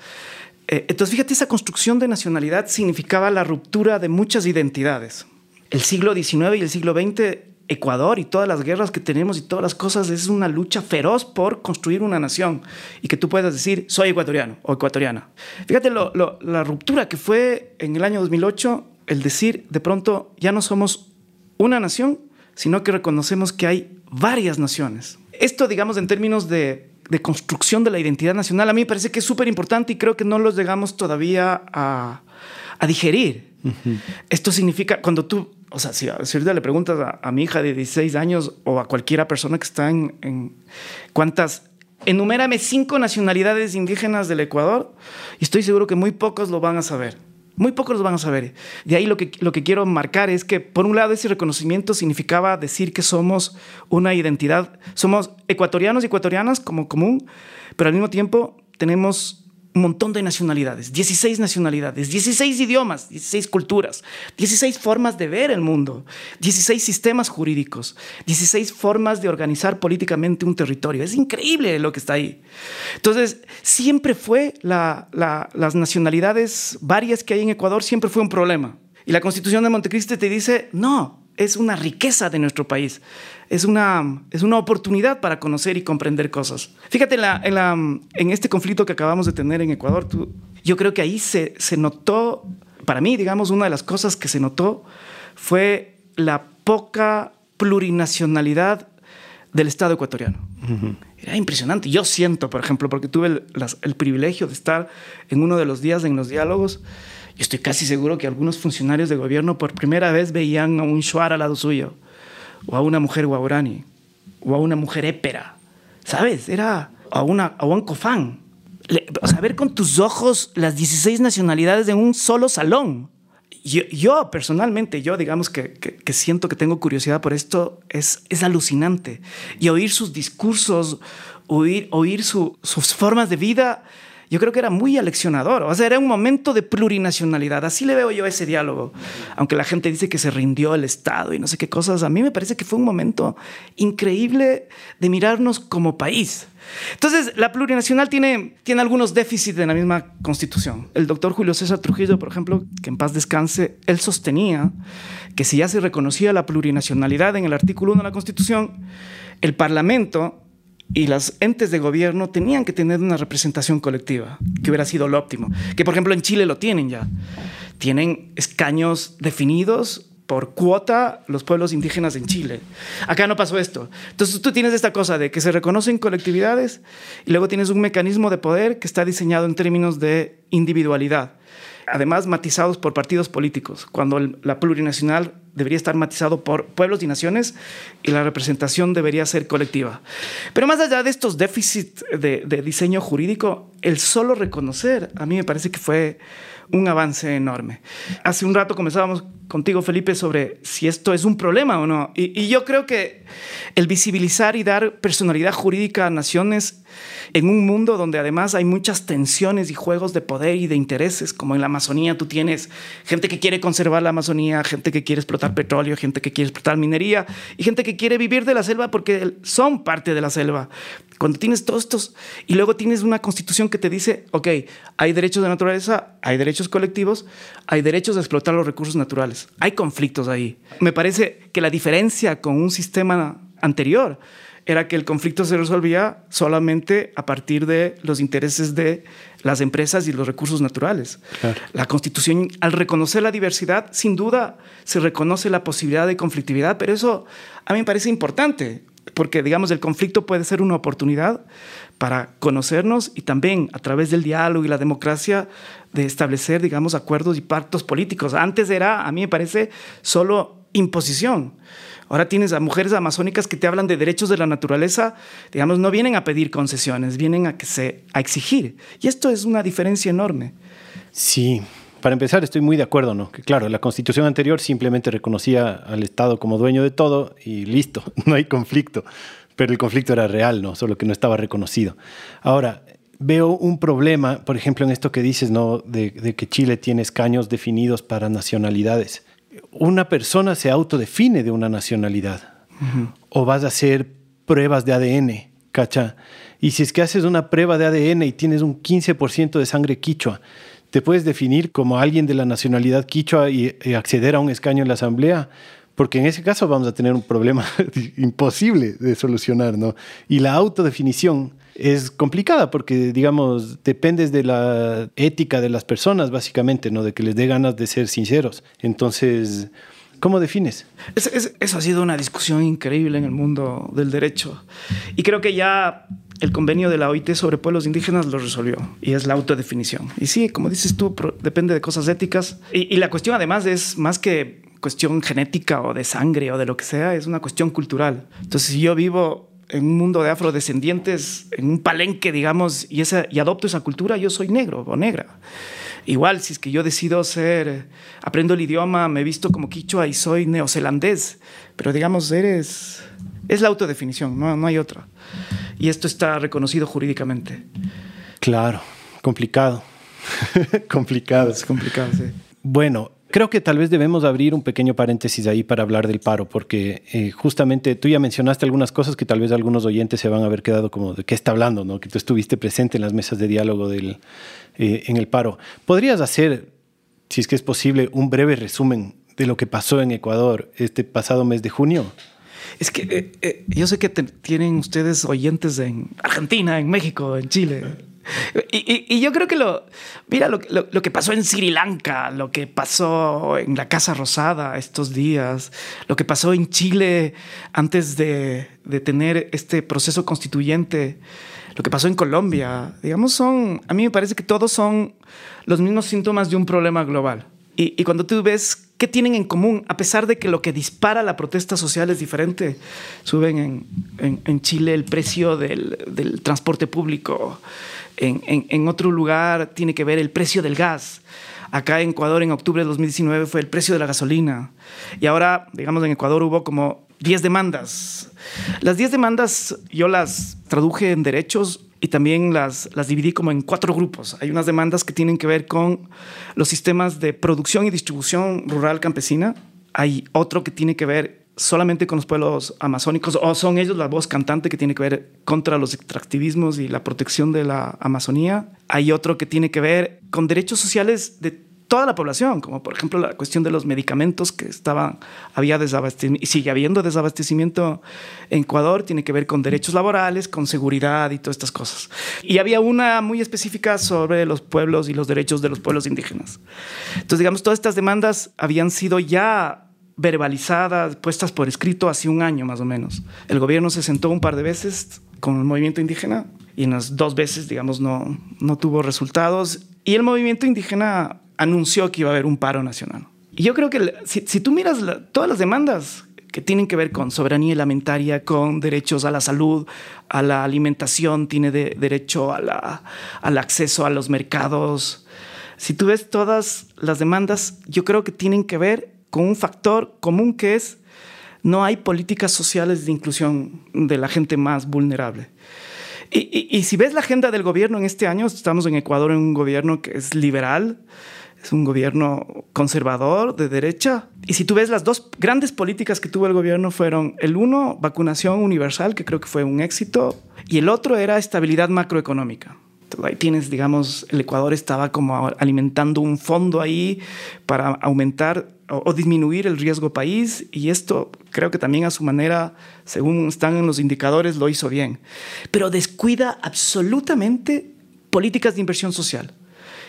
[SPEAKER 2] Eh, entonces, fíjate, esa construcción de nacionalidad significaba la ruptura de muchas identidades. El siglo XIX y el siglo XX, Ecuador y todas las guerras que tenemos y todas las cosas, es una lucha feroz por construir una nación y que tú puedas decir, soy ecuatoriano o ecuatoriana. Fíjate la ruptura que fue en el año 2008, el decir, de pronto, ya no somos una nación, sino que reconocemos que hay varias naciones. Esto, digamos, en términos de de construcción de la identidad nacional, a mí me parece que es súper importante y creo que no los llegamos todavía a, a digerir. Esto significa, cuando tú, o sea, si, ahorita le preguntas a, mi hija de 16 años o a cualquiera persona que está en, en cuántas, enumérame cinco nacionalidades indígenas del Ecuador, y estoy seguro que muy pocos lo van a saber. Muy pocos los van a saber. De ahí lo que, lo que quiero marcar es que, por un lado, ese reconocimiento significaba decir que somos una identidad, somos ecuatorianos y ecuatorianas como común, pero al mismo tiempo tenemos un montón de nacionalidades, 16 nacionalidades, 16 idiomas, 16 culturas, 16 formas de ver el mundo, 16 sistemas jurídicos, 16 formas de organizar políticamente un territorio. Es increíble lo que está ahí. Entonces, siempre fue las nacionalidades varias que hay en Ecuador, siempre fue un problema. Y la constitución de Montecristi te dice, no, es una riqueza de nuestro país, es una, es una oportunidad para conocer y comprender cosas. Fíjate, en, la, en, la, en este conflicto que acabamos de tener en Ecuador, tú, yo creo que ahí se, se notó, para mí, digamos, una de las cosas que se notó fue la poca plurinacionalidad del Estado ecuatoriano. Era impresionante. Yo siento, por ejemplo, porque tuve el, el, privilegio de estar en uno de los días en los diálogos, yo estoy casi seguro que algunos funcionarios de gobierno por primera vez veían a un Shuar al lado suyo, o a una mujer guaurani, o a una mujer épera. ¿Sabes? Era a, una, a un cofán. o sea, ver con tus ojos las 16 nacionalidades en un solo salón. Yo, personalmente, yo digamos que, que, siento que tengo curiosidad por esto, es, es alucinante. Y oír sus discursos, oír, oír sus formas de vida, yo creo que era muy aleccionador. O sea, era un momento de plurinacionalidad. Así le veo yo ese diálogo. Aunque la gente dice que se rindió el Estado y no sé qué cosas, a mí me parece que fue un momento increíble de mirarnos como país. Entonces, la plurinacional tiene, tiene algunos déficits en la misma constitución. El doctor Julio César Trujillo, por ejemplo, que en paz descanse, él sostenía que si ya se reconocía la plurinacionalidad en el artículo 1 de la constitución, el Parlamento y los entes de gobierno tenían que tener una representación colectiva, que hubiera sido lo óptimo. Que por ejemplo en Chile lo tienen ya. Tienen escaños definidos por cuota los pueblos indígenas en Chile. Acá no pasó esto. Entonces tú tienes esta cosa de que se reconocen colectividades y luego tienes un mecanismo de poder que está diseñado en términos de individualidad además matizados por partidos políticos, cuando la plurinacional debería estar matizado por pueblos y naciones y la representación debería ser colectiva. Pero más allá de estos déficits de, de diseño jurídico, el solo reconocer a mí me parece que fue un avance enorme. Hace un rato comenzábamos contigo, Felipe, sobre si esto es un problema o no. Y, y, yo creo que el visibilizar y dar personalidad jurídica a naciones en un mundo donde además hay muchas tensiones y juegos de poder y de intereses, como en la Amazonía tú tienes gente que quiere conservar la Amazonía, gente que quiere explotar petróleo, gente que quiere explotar minería y gente que quiere vivir de la selva porque son parte de la selva. Cuando tienes todos estos y luego tienes una constitución que te dice, ok, hay derechos de naturaleza, hay derechos colectivos, hay derechos de explotar los recursos naturales. Hay conflictos ahí. Me parece que la diferencia con un sistema anterior era que el conflicto se resolvía solamente a partir de los intereses de las empresas y los recursos naturales. La Constitución, al reconocer la diversidad, sin duda se reconoce la posibilidad de conflictividad, pero eso a mí me parece importante, porque digamos el conflicto puede ser una oportunidad para conocernos y también a través del diálogo y la democracia de establecer, digamos, acuerdos y pactos políticos. Antes era, a mí me parece, solo imposición. Ahora tienes a mujeres amazónicas que te hablan de derechos de la naturaleza, digamos, no vienen a pedir concesiones, vienen a, que se, a exigir. Y esto es una diferencia enorme.
[SPEAKER 1] Sí, para empezar estoy muy de acuerdo, ¿no? Que claro, la constitución anterior simplemente reconocía al Estado como dueño de todo y listo, no hay conflicto. Pero el conflicto era real, ¿no? Solo que no estaba reconocido. Ahora, veo un problema, por ejemplo, en esto que dices, ¿no? De, de que Chile tiene escaños definidos para nacionalidades una persona se autodefine de una nacionalidad. O vas a hacer pruebas de ADN, ¿cacha? Y si es que haces una prueba de ADN y tienes un 15% de sangre quichua, ¿te puedes definir como alguien de la nacionalidad quichua y, y, acceder a un escaño en la asamblea? Porque en ese caso vamos a tener un problema imposible de solucionar, ¿no? Y la autodefinición es complicada porque, digamos, dependes de la ética de las personas, básicamente, ¿no? De que les dé ganas de ser sinceros. Entonces, ¿cómo defines?
[SPEAKER 2] eso ha sido una discusión increíble en el mundo del derecho. Y creo que ya el convenio de la OIT sobre pueblos indígenas lo resolvió y es la autodefinición. Y sí, como dices tú, depende de cosas éticas. Y, y la cuestión además es más que cuestión genética o de sangre o de lo que sea, es una cuestión cultural. Entonces, si yo vivo en un mundo de afrodescendientes, en un palenque, digamos, y, esa, y adopto esa cultura, yo soy negro o negra. Igual, si es que yo decido ser, aprendo el idioma, me visto como quichua y soy neozelandés, pero digamos, eres, es la autodefinición, no, no hay otra. Y esto está reconocido jurídicamente.
[SPEAKER 1] Claro, complicado. complicado.
[SPEAKER 2] Es complicado, sí.
[SPEAKER 1] Bueno, Creo que tal vez debemos abrir un pequeño paréntesis ahí para hablar del paro, porque eh, justamente tú ya mencionaste algunas cosas que tal vez algunos oyentes se van a haber quedado como de qué está hablando, ¿no? que tú estuviste presente en las mesas de diálogo eh, en el paro. ¿Podrías hacer si es que es posible, un breve resumen de lo que pasó en Ecuador este pasado mes de junio?
[SPEAKER 2] Es que eh, yo sé que tienen ustedes oyentes en Argentina, en México, en Chile. Y, yo creo que lo, mira lo, lo, que pasó en Sri Lanka, lo que pasó en la Casa Rosada estos días, lo que pasó en Chile antes de, de tener este proceso constituyente, lo que pasó en Colombia, digamos, son, a mí me parece que todos son los mismos síntomas de un problema global. Y, y cuando tú ves ¿Qué tienen en común? A pesar de que lo que dispara la protesta social es diferente. Suben en, Chile el precio del, transporte público. En, otro lugar tiene que ver el precio del gas. Acá en Ecuador, en octubre de 2019, fue el precio de la gasolina. Y ahora, digamos, en Ecuador hubo como 10 demandas. Las 10 demandas yo las traduje en derechos y también las, las dividí como en cuatro grupos. Hay unas demandas que tienen que ver con los sistemas de producción y distribución rural campesina. Hay otro que tiene que ver solamente con los pueblos amazónicos o son ellos la voz cantante que tiene que ver contra los extractivismos y la protección de la Amazonía. Hay otro que tiene que ver con derechos sociales de toda la población, como por ejemplo la cuestión de los medicamentos que estaban, había desabastecimiento y sigue habiendo desabastecimiento en Ecuador, tiene que ver con derechos laborales, con seguridad y todas estas cosas. Y había una muy específica sobre los pueblos y los derechos de los pueblos indígenas. Entonces, digamos, todas estas demandas habían sido ya verbalizadas, puestas por escrito hace un año más o menos. El gobierno se sentó un par de veces con el movimiento indígena y en las dos veces, digamos, no, no tuvo resultados. Y el movimiento indígena anunció que iba a haber un paro nacional. Y yo creo que si, tú miras todas las demandas que tienen que ver con soberanía alimentaria, con derechos a la salud, a la alimentación, tiene derecho a la, al acceso a los mercados. Si tú ves todas las demandas, yo creo que tienen que ver con un factor común que es no hay políticas sociales de inclusión de la gente más vulnerable. Y, y si ves la agenda del gobierno en este año, estamos en Ecuador en un gobierno que es liberal, es un gobierno conservador, de derecha. Y si tú ves las dos grandes políticas que tuvo el gobierno fueron el uno, vacunación universal, que creo que fue un éxito, y el otro era estabilidad macroeconómica. Ahí tienes, digamos, el Ecuador estaba como alimentando un fondo ahí para aumentar o, disminuir el riesgo país y esto creo que también a su manera, según están en los indicadores, lo hizo bien. Pero descuida absolutamente políticas de inversión social.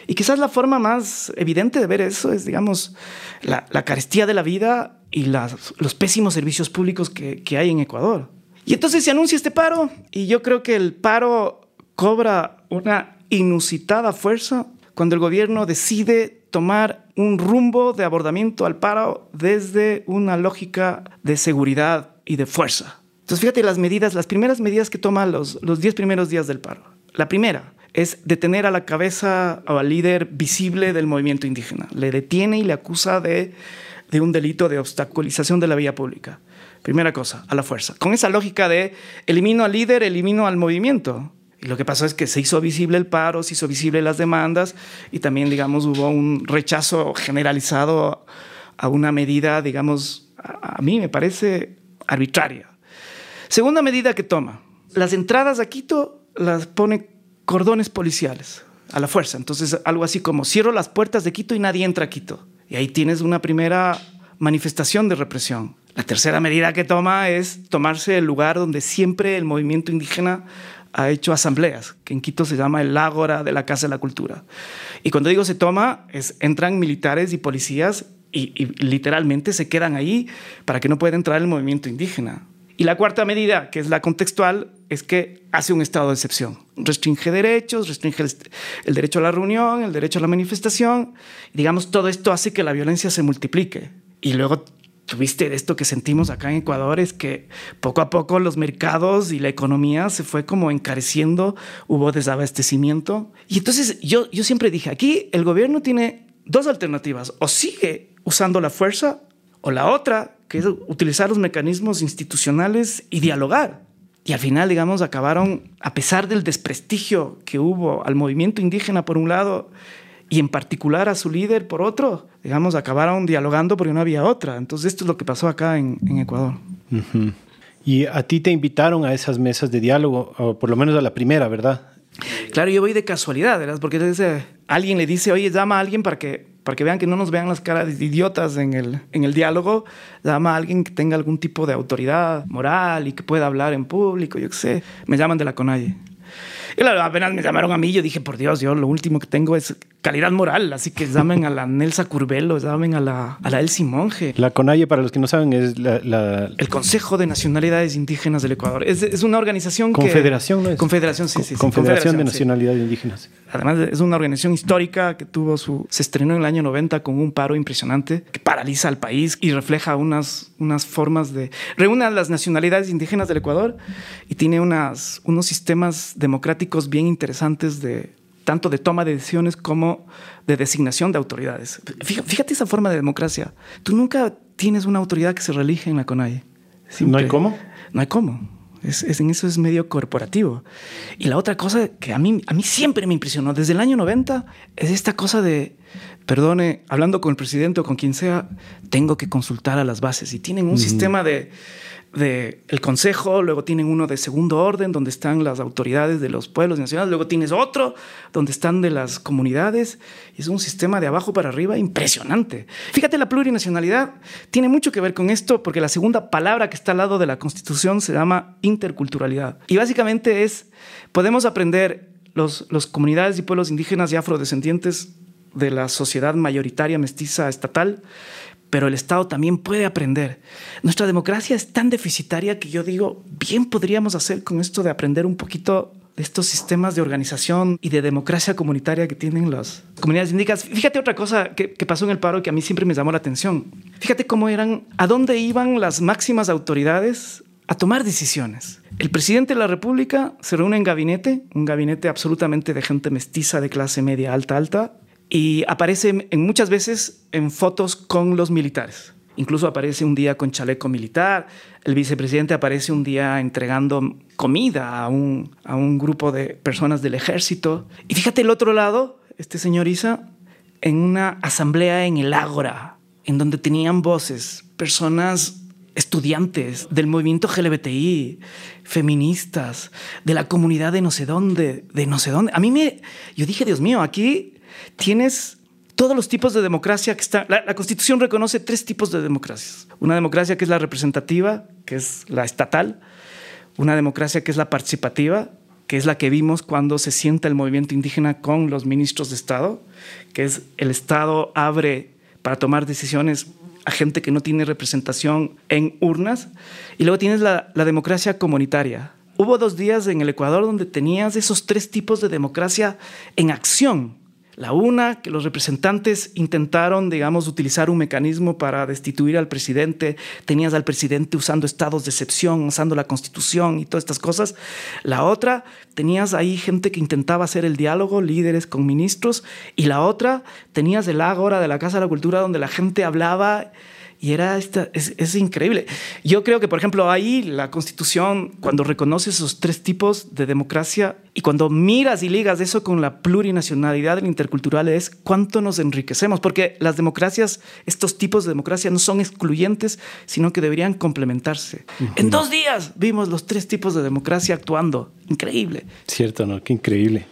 [SPEAKER 2] Y quizás la forma más evidente de ver eso es, digamos, la, carestía de la vida y los pésimos servicios públicos que, que hay en Ecuador. Y entonces se anuncia este paro y yo creo que el paro cobra una inusitada fuerza cuando el gobierno decide tomar un rumbo de abordamiento al paro desde una lógica de seguridad y de fuerza. Entonces fíjate las medidas, las primeras medidas que toma los, los 10 primeros días del paro. La primera, es detener a la cabeza o al líder visible del movimiento indígena. Le detiene y le acusa de, de un delito de obstaculización de la vía pública. Primera cosa, a la fuerza. Con esa lógica de elimino al líder, elimino al movimiento. Y lo que pasó es que se hizo visible el paro, se hizo visible las demandas y también, digamos, hubo un rechazo generalizado a una medida, digamos, a, mí me parece arbitraria. Segunda medida que toma, las entradas a Quito las pone cordones policiales a la fuerza. Entonces, algo así como cierro las puertas de Quito y nadie entra a Quito. Y ahí tienes una primera manifestación de represión. La tercera medida que toma es tomarse el lugar donde siempre el movimiento indígena ha hecho asambleas, que en Quito se llama el Ágora de la Casa de la Cultura. Y cuando digo se toma, es entran militares y policías y, literalmente se quedan ahí para que no pueda entrar el movimiento indígena. Y la cuarta medida, que es la contextual, es que hace un estado de excepción. Restringe derechos, restringe el, derecho a la reunión, el derecho a la manifestación. Y digamos, todo esto hace que la violencia se multiplique. Y luego tuviste esto que sentimos acá en Ecuador, es que poco a poco los mercados y la economía se fue como encareciendo, hubo desabastecimiento. Y entonces yo, yo siempre dije, aquí el gobierno tiene dos alternativas, o sigue usando la fuerza, o la otra, que es utilizar los mecanismos institucionales y dialogar. Y al final, digamos, acabaron, a pesar del desprestigio que hubo al movimiento indígena por un lado y en particular a su líder por otro, digamos, acabaron dialogando porque no había otra. Entonces esto es lo que pasó acá en, Ecuador.
[SPEAKER 1] Y a ti te invitaron a esas mesas de diálogo, o por lo menos a la primera, ¿verdad?
[SPEAKER 2] Claro, yo voy de casualidad, ¿verdad? Porque alguien le dice, oye, llama a alguien para que para que vean que no nos vean las caras de idiotas en el, en el diálogo, llama a alguien que tenga algún tipo de autoridad moral y que pueda hablar en público, yo qué sé. Me llaman de la CONAIE. Y apenas me llamaron a mí, yo dije, por Dios, yo lo último que tengo es calidad moral, así que llamen a la Nelsa Curbelo, llamen a la, a la Elsie Monge.
[SPEAKER 1] La CONAIE, para los que no saben, es la...
[SPEAKER 2] El Consejo de Nacionalidades Indígenas del Ecuador. Es, es una organización
[SPEAKER 1] Confederación, ¿no es?
[SPEAKER 2] Confederación, sí, sí.
[SPEAKER 1] Confederación, de Nacionalidades Indígenas.
[SPEAKER 2] Además, es una organización histórica que tuvo su... Se estrenó en el año 90 con un paro impresionante que paraliza al país y refleja unas, unas formas de... Reúne a las nacionalidades indígenas del Ecuador y tiene unas, unos sistemas democráticos bien interesantes de tanto de toma de decisiones como de designación de autoridades. Fíjate esa forma de democracia. Tú nunca tienes una autoridad que se reelige en la CONAIE.
[SPEAKER 1] ¿No hay cómo?
[SPEAKER 2] No hay cómo. Es, en eso es medio corporativo. Y la otra cosa que a mí, a mí siempre me impresionó desde el año 90 es esta cosa de, perdone, hablando con el presidente o con quien sea, tengo que consultar a las bases. Y tienen un sistema de del el consejo, luego tienen uno de segundo orden, donde están las autoridades de los pueblos nacionales, luego tienes otro, donde están de las comunidades, es un sistema de abajo para arriba impresionante. Fíjate, la plurinacionalidad tiene mucho que ver con esto, porque la segunda palabra que está al lado de la Constitución se llama interculturalidad. Y básicamente es, podemos aprender los, los comunidades y pueblos indígenas y afrodescendientes de la sociedad mayoritaria mestiza estatal, pero el Estado también puede aprender. Nuestra democracia es tan deficitaria que yo digo, bien podríamos hacer con esto de aprender un poquito de estos sistemas de organización y de democracia comunitaria que tienen las comunidades indígenas. Fíjate otra cosa que, pasó en el paro que a mí siempre me llamó la atención. Fíjate cómo eran, a dónde iban las máximas autoridades a tomar decisiones. El presidente de la República se reúne en gabinete, un gabinete absolutamente de gente mestiza de clase media alta alta, y aparece en muchas veces en fotos con los militares. Incluso aparece un día con chaleco militar. El vicepresidente aparece un día entregando comida a un, a un grupo de personas del ejército. Y fíjate el otro lado, este señor Isa, en una asamblea en el Ágora, en donde tenían voces personas estudiantes del movimiento LGBTI, feministas, de la comunidad de no sé dónde, de no sé dónde. A mí me, yo dije, Dios mío, aquí tienes todos los tipos de democracia que está. La, Constitución reconoce tres tipos de democracias. Una democracia que es la representativa, que es la estatal. Una democracia que es la participativa, que es la que vimos cuando se sienta el movimiento indígena con los ministros de Estado, que es el Estado abre para tomar decisiones a gente que no tiene representación en urnas. Y luego tienes la, la democracia comunitaria. Hubo dos días en el Ecuador donde tenías esos tres tipos de democracia en acción la una, que los representantes intentaron, digamos, utilizar un mecanismo para destituir al presidente. Tenías al presidente usando estados de excepción, usando la constitución y todas estas cosas. La otra, tenías ahí gente que intentaba hacer el diálogo, líderes con ministros. Y la otra, tenías el ágora de la Casa de la Cultura donde la gente hablaba y era esta, es, increíble. Yo creo que, por ejemplo, ahí la constitución, cuando reconoce esos tres tipos de democracia y cuando miras y ligas eso con la plurinacionalidad del intercultural, es cuánto nos enriquecemos, porque las democracias, estos tipos de democracia no son excluyentes, sino que deberían complementarse. En dos días vimos los tres tipos de democracia actuando. Increíble.
[SPEAKER 1] Cierto, ¿no? Qué increíble.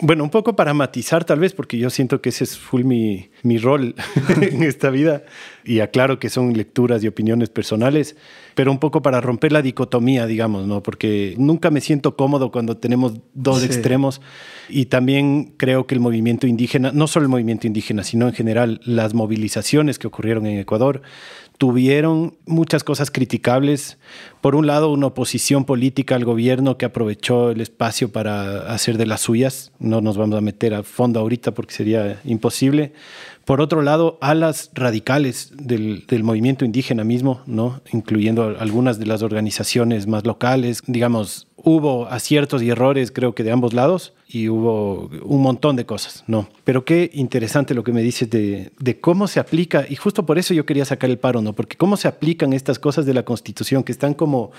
[SPEAKER 1] Bueno, un poco para matizar tal vez, porque yo siento que ese es full mi, mi rol en esta vida, y aclaro que son lecturas y opiniones personales, pero un poco para romper la dicotomía, digamos, ¿no? Porque nunca me siento cómodo cuando tenemos dos extremos, y también creo que el movimiento indígena, no solo el movimiento indígena, sino en general las movilizaciones que ocurrieron en Ecuador, tuvieron muchas cosas criticables. Por un lado, una oposición política al gobierno que aprovechó el espacio para hacer de las suyas. No nos vamos a meter a fondo ahorita porque sería imposible. Por otro lado, alas radicales del, movimiento indígena mismo, ¿no? incluyendo algunas de las organizaciones más locales. Digamos, hubo aciertos y errores, creo que de ambos lados, y hubo un montón de cosas, ¿no? Pero qué interesante lo que me dices de, de, cómo se aplica, y justo por eso yo quería sacar el paro, ¿no? Porque cómo se aplican estas cosas de la Constitución que están como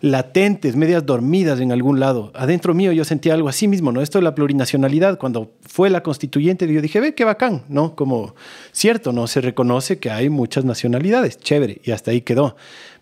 [SPEAKER 1] latentes, medias dormidas en algún lado. Adentro mío yo sentía algo así mismo, ¿no? Esto de la plurinacionalidad, cuando fue la constituyente, yo dije, ve, qué bacán, ¿no? Como, cierto, ¿no? Se reconoce que hay muchas nacionalidades, chévere, y hasta ahí quedó.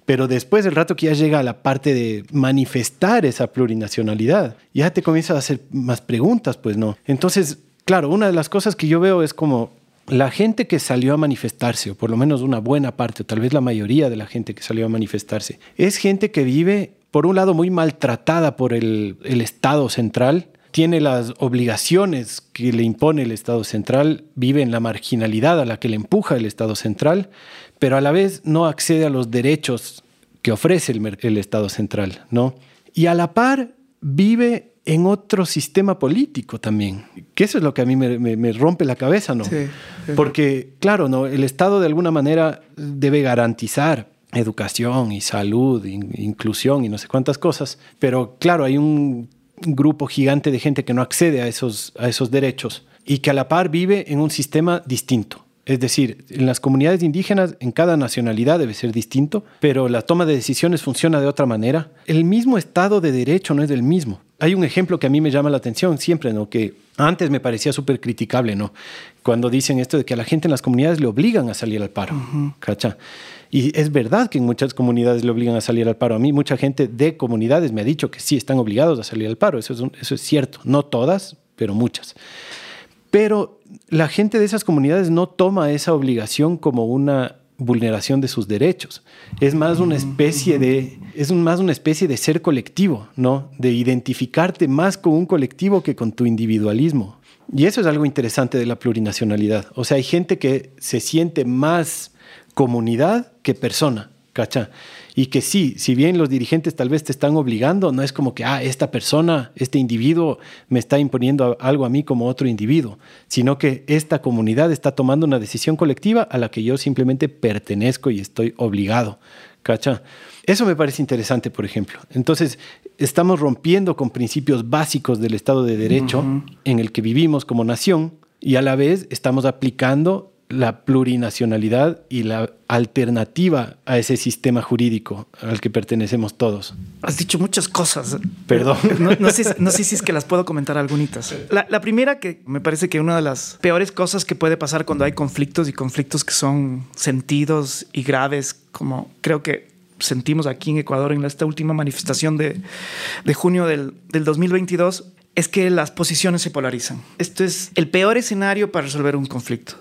[SPEAKER 1] Pero después, el rato que ya llega a la parte de manifestar esa plurinacionalidad, ya te comienzas a hacer más preguntas, pues, ¿no? Entonces, claro, una de las cosas que yo veo es como la gente que salió a manifestarse, o por lo menos una buena parte, o tal vez la mayoría de la gente que salió a manifestarse, es gente que vive, por un lado, muy maltratada por el, Estado central, tiene las obligaciones que le impone el Estado central, vive en la marginalidad a la que le empuja el Estado central, pero a la vez no accede a los derechos que ofrece el, el Estado central, ¿no? Y a la par vive en otro sistema político también, que eso es lo que a mí me, me, me rompe la cabeza, ¿no? Sí, sí. Porque, claro, ¿no? el Estado de alguna manera debe garantizar educación y salud, in, inclusión y no sé cuántas cosas, pero claro, hay un grupo gigante de gente que no accede a esos, a esos derechos y que a la par vive en un sistema distinto. Es decir, en las comunidades indígenas, en cada nacionalidad debe ser distinto, pero la toma de decisiones funciona de otra manera. El mismo Estado de Derecho no es el mismo. Hay un ejemplo que a mí me llama la atención siempre, ¿no? que antes me parecía súper criticable, ¿no? cuando dicen esto de que a la gente en las comunidades le obligan a salir al paro. Uh -huh. ¿cacha? Y es verdad que en muchas comunidades le obligan a salir al paro. A mí mucha gente de comunidades me ha dicho que sí, están obligados a salir al paro. Eso es, un, eso es cierto. No todas, pero muchas. Pero la gente de esas comunidades no toma esa obligación como una vulneración de sus derechos. Es más una especie de es más una especie de ser colectivo, ¿no? De identificarte más con un colectivo que con tu individualismo. Y eso es algo interesante de la plurinacionalidad. O sea, hay gente que se siente más comunidad que persona, ¿cacha? Y que sí, si bien los dirigentes tal vez te están obligando, no es como que, ah, esta persona, este individuo me está imponiendo algo a mí como otro individuo, sino que esta comunidad está tomando una decisión colectiva a la que yo simplemente pertenezco y estoy obligado, ¿cacha? Eso me parece interesante, por ejemplo. Entonces, estamos rompiendo con principios básicos del Estado de Derecho uh -huh. en el que vivimos como nación y a la vez estamos aplicando la plurinacionalidad y la alternativa a ese sistema jurídico al que pertenecemos todos.
[SPEAKER 2] Has dicho muchas cosas.
[SPEAKER 1] Perdón.
[SPEAKER 2] No, no, sé, no sé, si es que las puedo comentar algunitas. La, la, primera que me parece que una de las peores cosas que puede pasar cuando hay conflictos y conflictos que son sentidos y graves, como creo que sentimos aquí en Ecuador en esta última manifestación de, de junio del, del 2022, es que las posiciones se polarizan. Esto es el peor escenario para resolver un conflicto.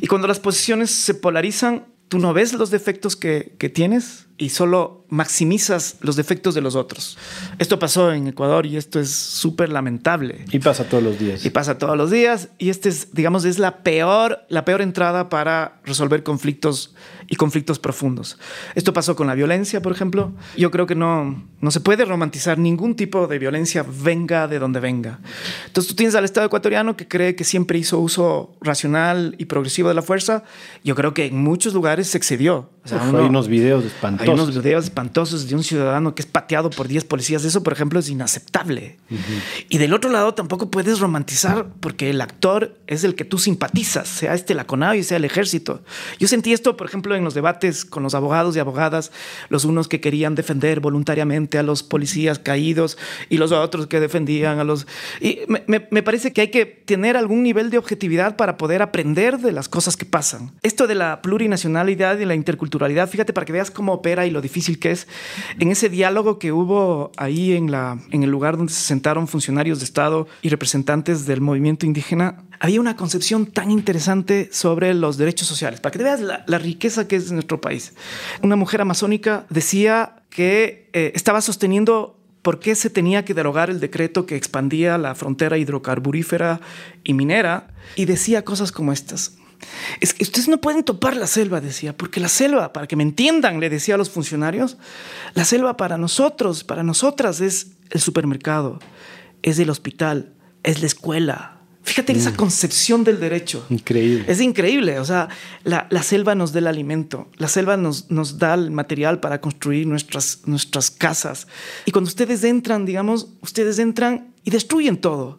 [SPEAKER 2] Y cuando las posiciones se polarizan, tú no ves los defectos que, que tienes y solo maximizas los defectos de los otros. Esto pasó en Ecuador y esto es súper lamentable.
[SPEAKER 1] Y pasa todos los días.
[SPEAKER 2] Y pasa todos los días y este es, digamos, es la peor, la peor entrada para resolver conflictos y conflictos profundos. Esto pasó con la violencia, por ejemplo. Yo creo que no, no se puede romantizar ningún tipo de violencia, venga de donde venga. Entonces tú tienes al Estado ecuatoriano que cree que siempre hizo uso racional y progresivo de la fuerza. Yo creo que en muchos lugares se excedió.
[SPEAKER 1] O sea, uno, hay unos videos espantosos.
[SPEAKER 2] Hay unos videos espantosos de un ciudadano que es pateado por 10 policías. Eso, por ejemplo, es inaceptable. Uh -huh. Y del otro lado tampoco puedes romantizar porque el actor es el que tú simpatizas, sea este la CONAVI, sea el ejército. Yo sentí esto, por ejemplo, en los debates con los abogados y abogadas, los unos que querían defender voluntariamente a los policías caídos y los otros que defendían a los... Y me, me, me parece que hay que tener algún nivel de objetividad para poder aprender de las cosas que pasan. Esto de la plurinacionalidad y la interculturalidad, fíjate para que veas cómo opera y lo difícil que es en ese diálogo que hubo ahí en, la, en el lugar donde se sentaron funcionarios de Estado y representantes del movimiento indígena, había una concepción tan interesante sobre los derechos sociales, para que te veas la, riqueza que es nuestro país. Una mujer amazónica decía que eh, estaba sosteniendo por qué se tenía que derogar el decreto que expandía la frontera hidrocarburífera y minera y decía cosas como estas. Es que ustedes no pueden topar la selva, decía, porque la selva, para que me entiendan, le decía a los funcionarios, la selva para nosotros, para nosotras es el supermercado, es el hospital, es la escuela. Fíjate mm. esa concepción del derecho.
[SPEAKER 1] Increíble.
[SPEAKER 2] Es increíble. O sea, la, la selva nos da el alimento, la selva nos, nos, da el material para construir nuestras, nuestras casas. Y cuando ustedes entran, digamos, ustedes entran y destruyen todo.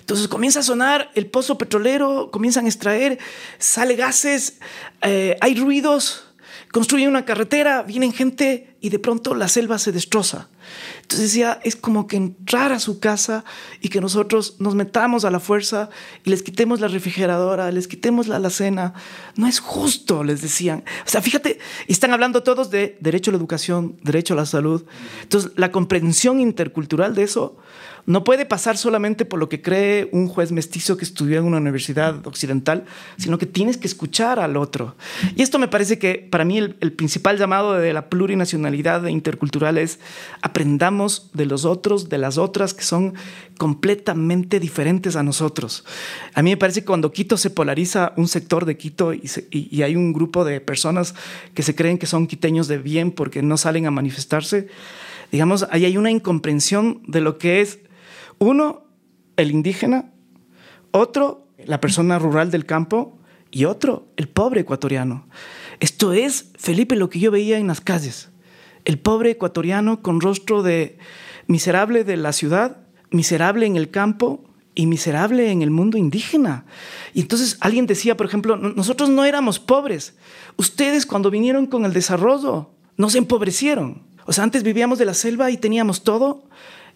[SPEAKER 2] Entonces comienza a sonar el pozo petrolero, comienzan a extraer, sale gases, eh, hay ruidos, construyen una carretera, vienen gente y de pronto la selva se destroza. Entonces decía, es como que entrar a su casa y que nosotros nos metamos a la fuerza y les quitemos la refrigeradora, les quitemos la alacena. No es justo, les decían. O sea, fíjate, están hablando todos de derecho a la educación, derecho a la salud. Entonces, la comprensión intercultural de eso no puede pasar solamente por lo que cree un juez mestizo que estudió en una universidad occidental, sino que tienes que escuchar al otro. Y esto me parece que para mí el, principal llamado de la plurinacionalidad intercultural es aprendamos de los otros, de las otras que son completamente diferentes a nosotros. A mí me parece que cuando Quito se polariza un sector de Quito y, y hay un grupo de personas que se creen que son quiteños de bien porque no salen a manifestarse, digamos, ahí hay una incomprensión de lo que es uno, el indígena, otro, la persona rural del campo y otro, el pobre ecuatoriano. Esto es, Felipe, lo que yo veía en las calles. El pobre ecuatoriano con rostro de miserable de la ciudad, miserable en el campo y miserable en el mundo indígena. Y entonces alguien decía, por ejemplo, nosotros no éramos pobres. Ustedes cuando vinieron con el desarrollo nos empobrecieron. O sea, antes vivíamos de la selva y teníamos todo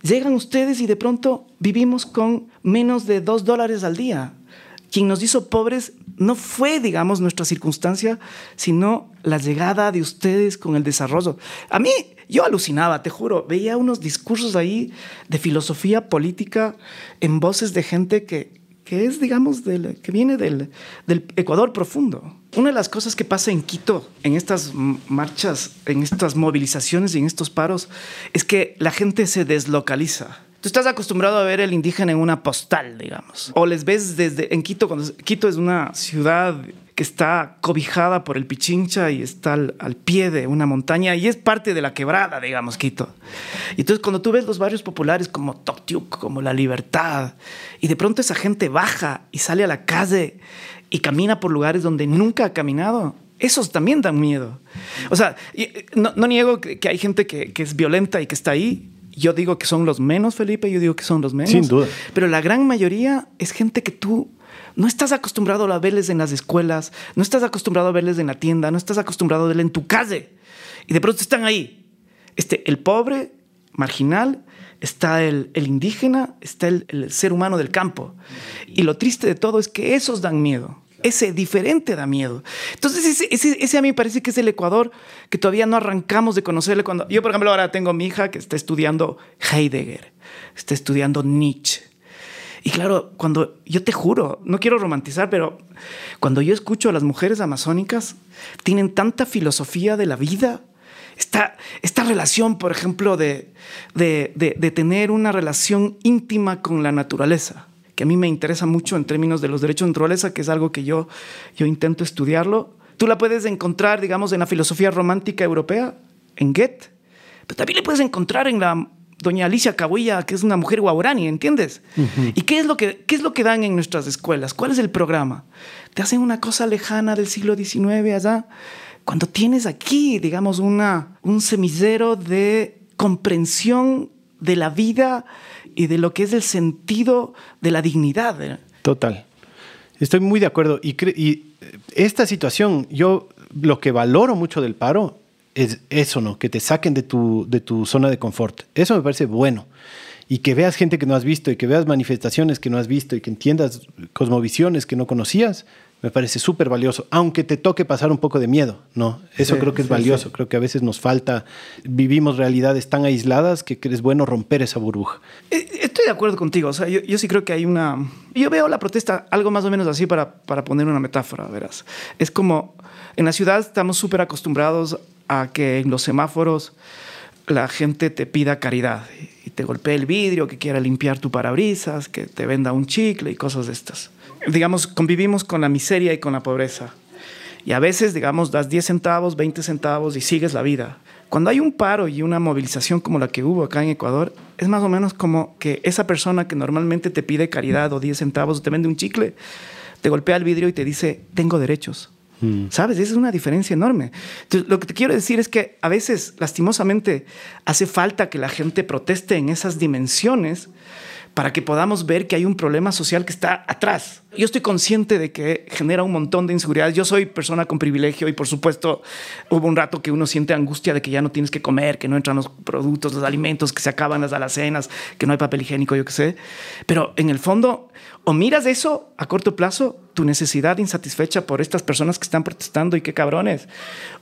[SPEAKER 2] Llegan ustedes y de pronto vivimos con menos de dos dólares al día. Quien nos hizo pobres no fue, digamos, nuestra circunstancia, sino la llegada de ustedes con el desarrollo. A mí, yo alucinaba, te juro, veía unos discursos ahí de filosofía política en voces de gente que, que es, digamos, del, que viene del, del, Ecuador profundo. Una de las cosas que pasa en Quito, en estas marchas, en estas movilizaciones y en estos paros, es que la gente se deslocaliza. Tú estás acostumbrado a ver el indígena en una postal, digamos. O les ves desde en Quito, cuando Quito es una ciudad que está cobijada por el Pichincha y está al, pie de una montaña y es parte de la quebrada, digamos, Quito. Y entonces cuando tú ves los barrios populares como Toktiuk, como La Libertad, y de pronto esa gente baja y sale a la calle y camina por lugares donde nunca ha caminado, esos también dan miedo. O sea, no, niego que, hay gente que, que es violenta y que está ahí, yo digo que son los menos, Felipe, yo digo que son los menos.
[SPEAKER 1] Sin duda.
[SPEAKER 2] Pero la gran mayoría es gente que tú no estás acostumbrado a verles en las escuelas, no estás acostumbrado a verles en la tienda, no estás acostumbrado a verles en tu calle. Y de pronto están ahí. Este, el pobre, marginal, está el, indígena, está el, ser humano del campo. Y lo triste de todo es que esos dan miedo. Ese diferente da miedo. Entonces, ese, a mí parece que es el Ecuador que todavía no arrancamos de conocerle. Cuando yo, por ejemplo, ahora tengo a mi hija que está estudiando Heidegger, está estudiando Nietzsche, y claro, cuando yo te juro, no quiero romantizar, pero cuando yo escucho a las mujeres amazónicas, tienen tanta filosofía de la vida, esta, esta relación, por ejemplo, de, de, de, tener una relación íntima con la naturaleza, que a mí me interesa mucho en términos de los derechos de naturaleza, que es algo que yo, yo intento estudiarlo. Tú la puedes encontrar, digamos, en la filosofía romántica europea, en Goethe, pero también le puedes encontrar en la doña Alicia Cabuilla, que es una mujer guaurani, ¿entiendes? ¿Y qué es, lo que, qué es lo que dan en nuestras escuelas? ¿Cuál es el programa? Te hacen una cosa lejana del siglo XIX allá, cuando tienes aquí, digamos, una, un semillero de comprensión de la vida y de lo que es el sentido de la dignidad. ¿eh?
[SPEAKER 1] Total. Estoy muy de acuerdo. Y, y esta situación, yo lo que valoro mucho del paro es eso, ¿no? Que te saquen de tu, de tu zona de confort. Eso me parece bueno. Y que veas gente que no has visto y que veas manifestaciones que no has visto y que entiendas cosmovisiones que no conocías, me parece súper valioso, aunque te toque pasar un poco de miedo, ¿no? Eso creo que es valioso, creo que a veces nos falta, vivimos realidades tan aisladas que es bueno romper esa burbuja.
[SPEAKER 2] Eh, estoy de acuerdo contigo, o sea, yo, yo sí creo que hay una... Yo veo la protesta algo más o menos así para, para poner una metáfora, verás. Es como, en la ciudad estamos súper acostumbrados a que en los semáforos la gente te pida caridad y te golpee el vidrio, que quiera limpiar tu parabrisas, que te venda un chicle y cosas de estas. Digamos, convivimos con la miseria y con la pobreza. Y a veces, digamos, das 10 centavos, 20 centavos y sigues la vida. Cuando hay un paro y una movilización como la que hubo acá en Ecuador, es más o menos como que esa persona que normalmente te pide caridad o 10 centavos o te vende un chicle, te golpea el vidrio y te dice, tengo derechos. Mm. ¿Sabes? Esa es una diferencia enorme. Entonces, lo que te quiero decir es que a veces, lastimosamente, hace falta que la gente proteste en esas dimensiones para que podamos ver que hay un problema social que está atrás. Yo estoy consciente de que genera un montón de inseguridades. Yo soy persona con privilegio y por supuesto hubo un rato que uno siente angustia de que ya no tienes que comer, que no entran los productos, los alimentos, que se acaban las alacenas, que no hay papel higiénico, yo qué sé. Pero en el fondo, o miras eso a corto plazo, tu necesidad insatisfecha por estas personas que están protestando y qué cabrones.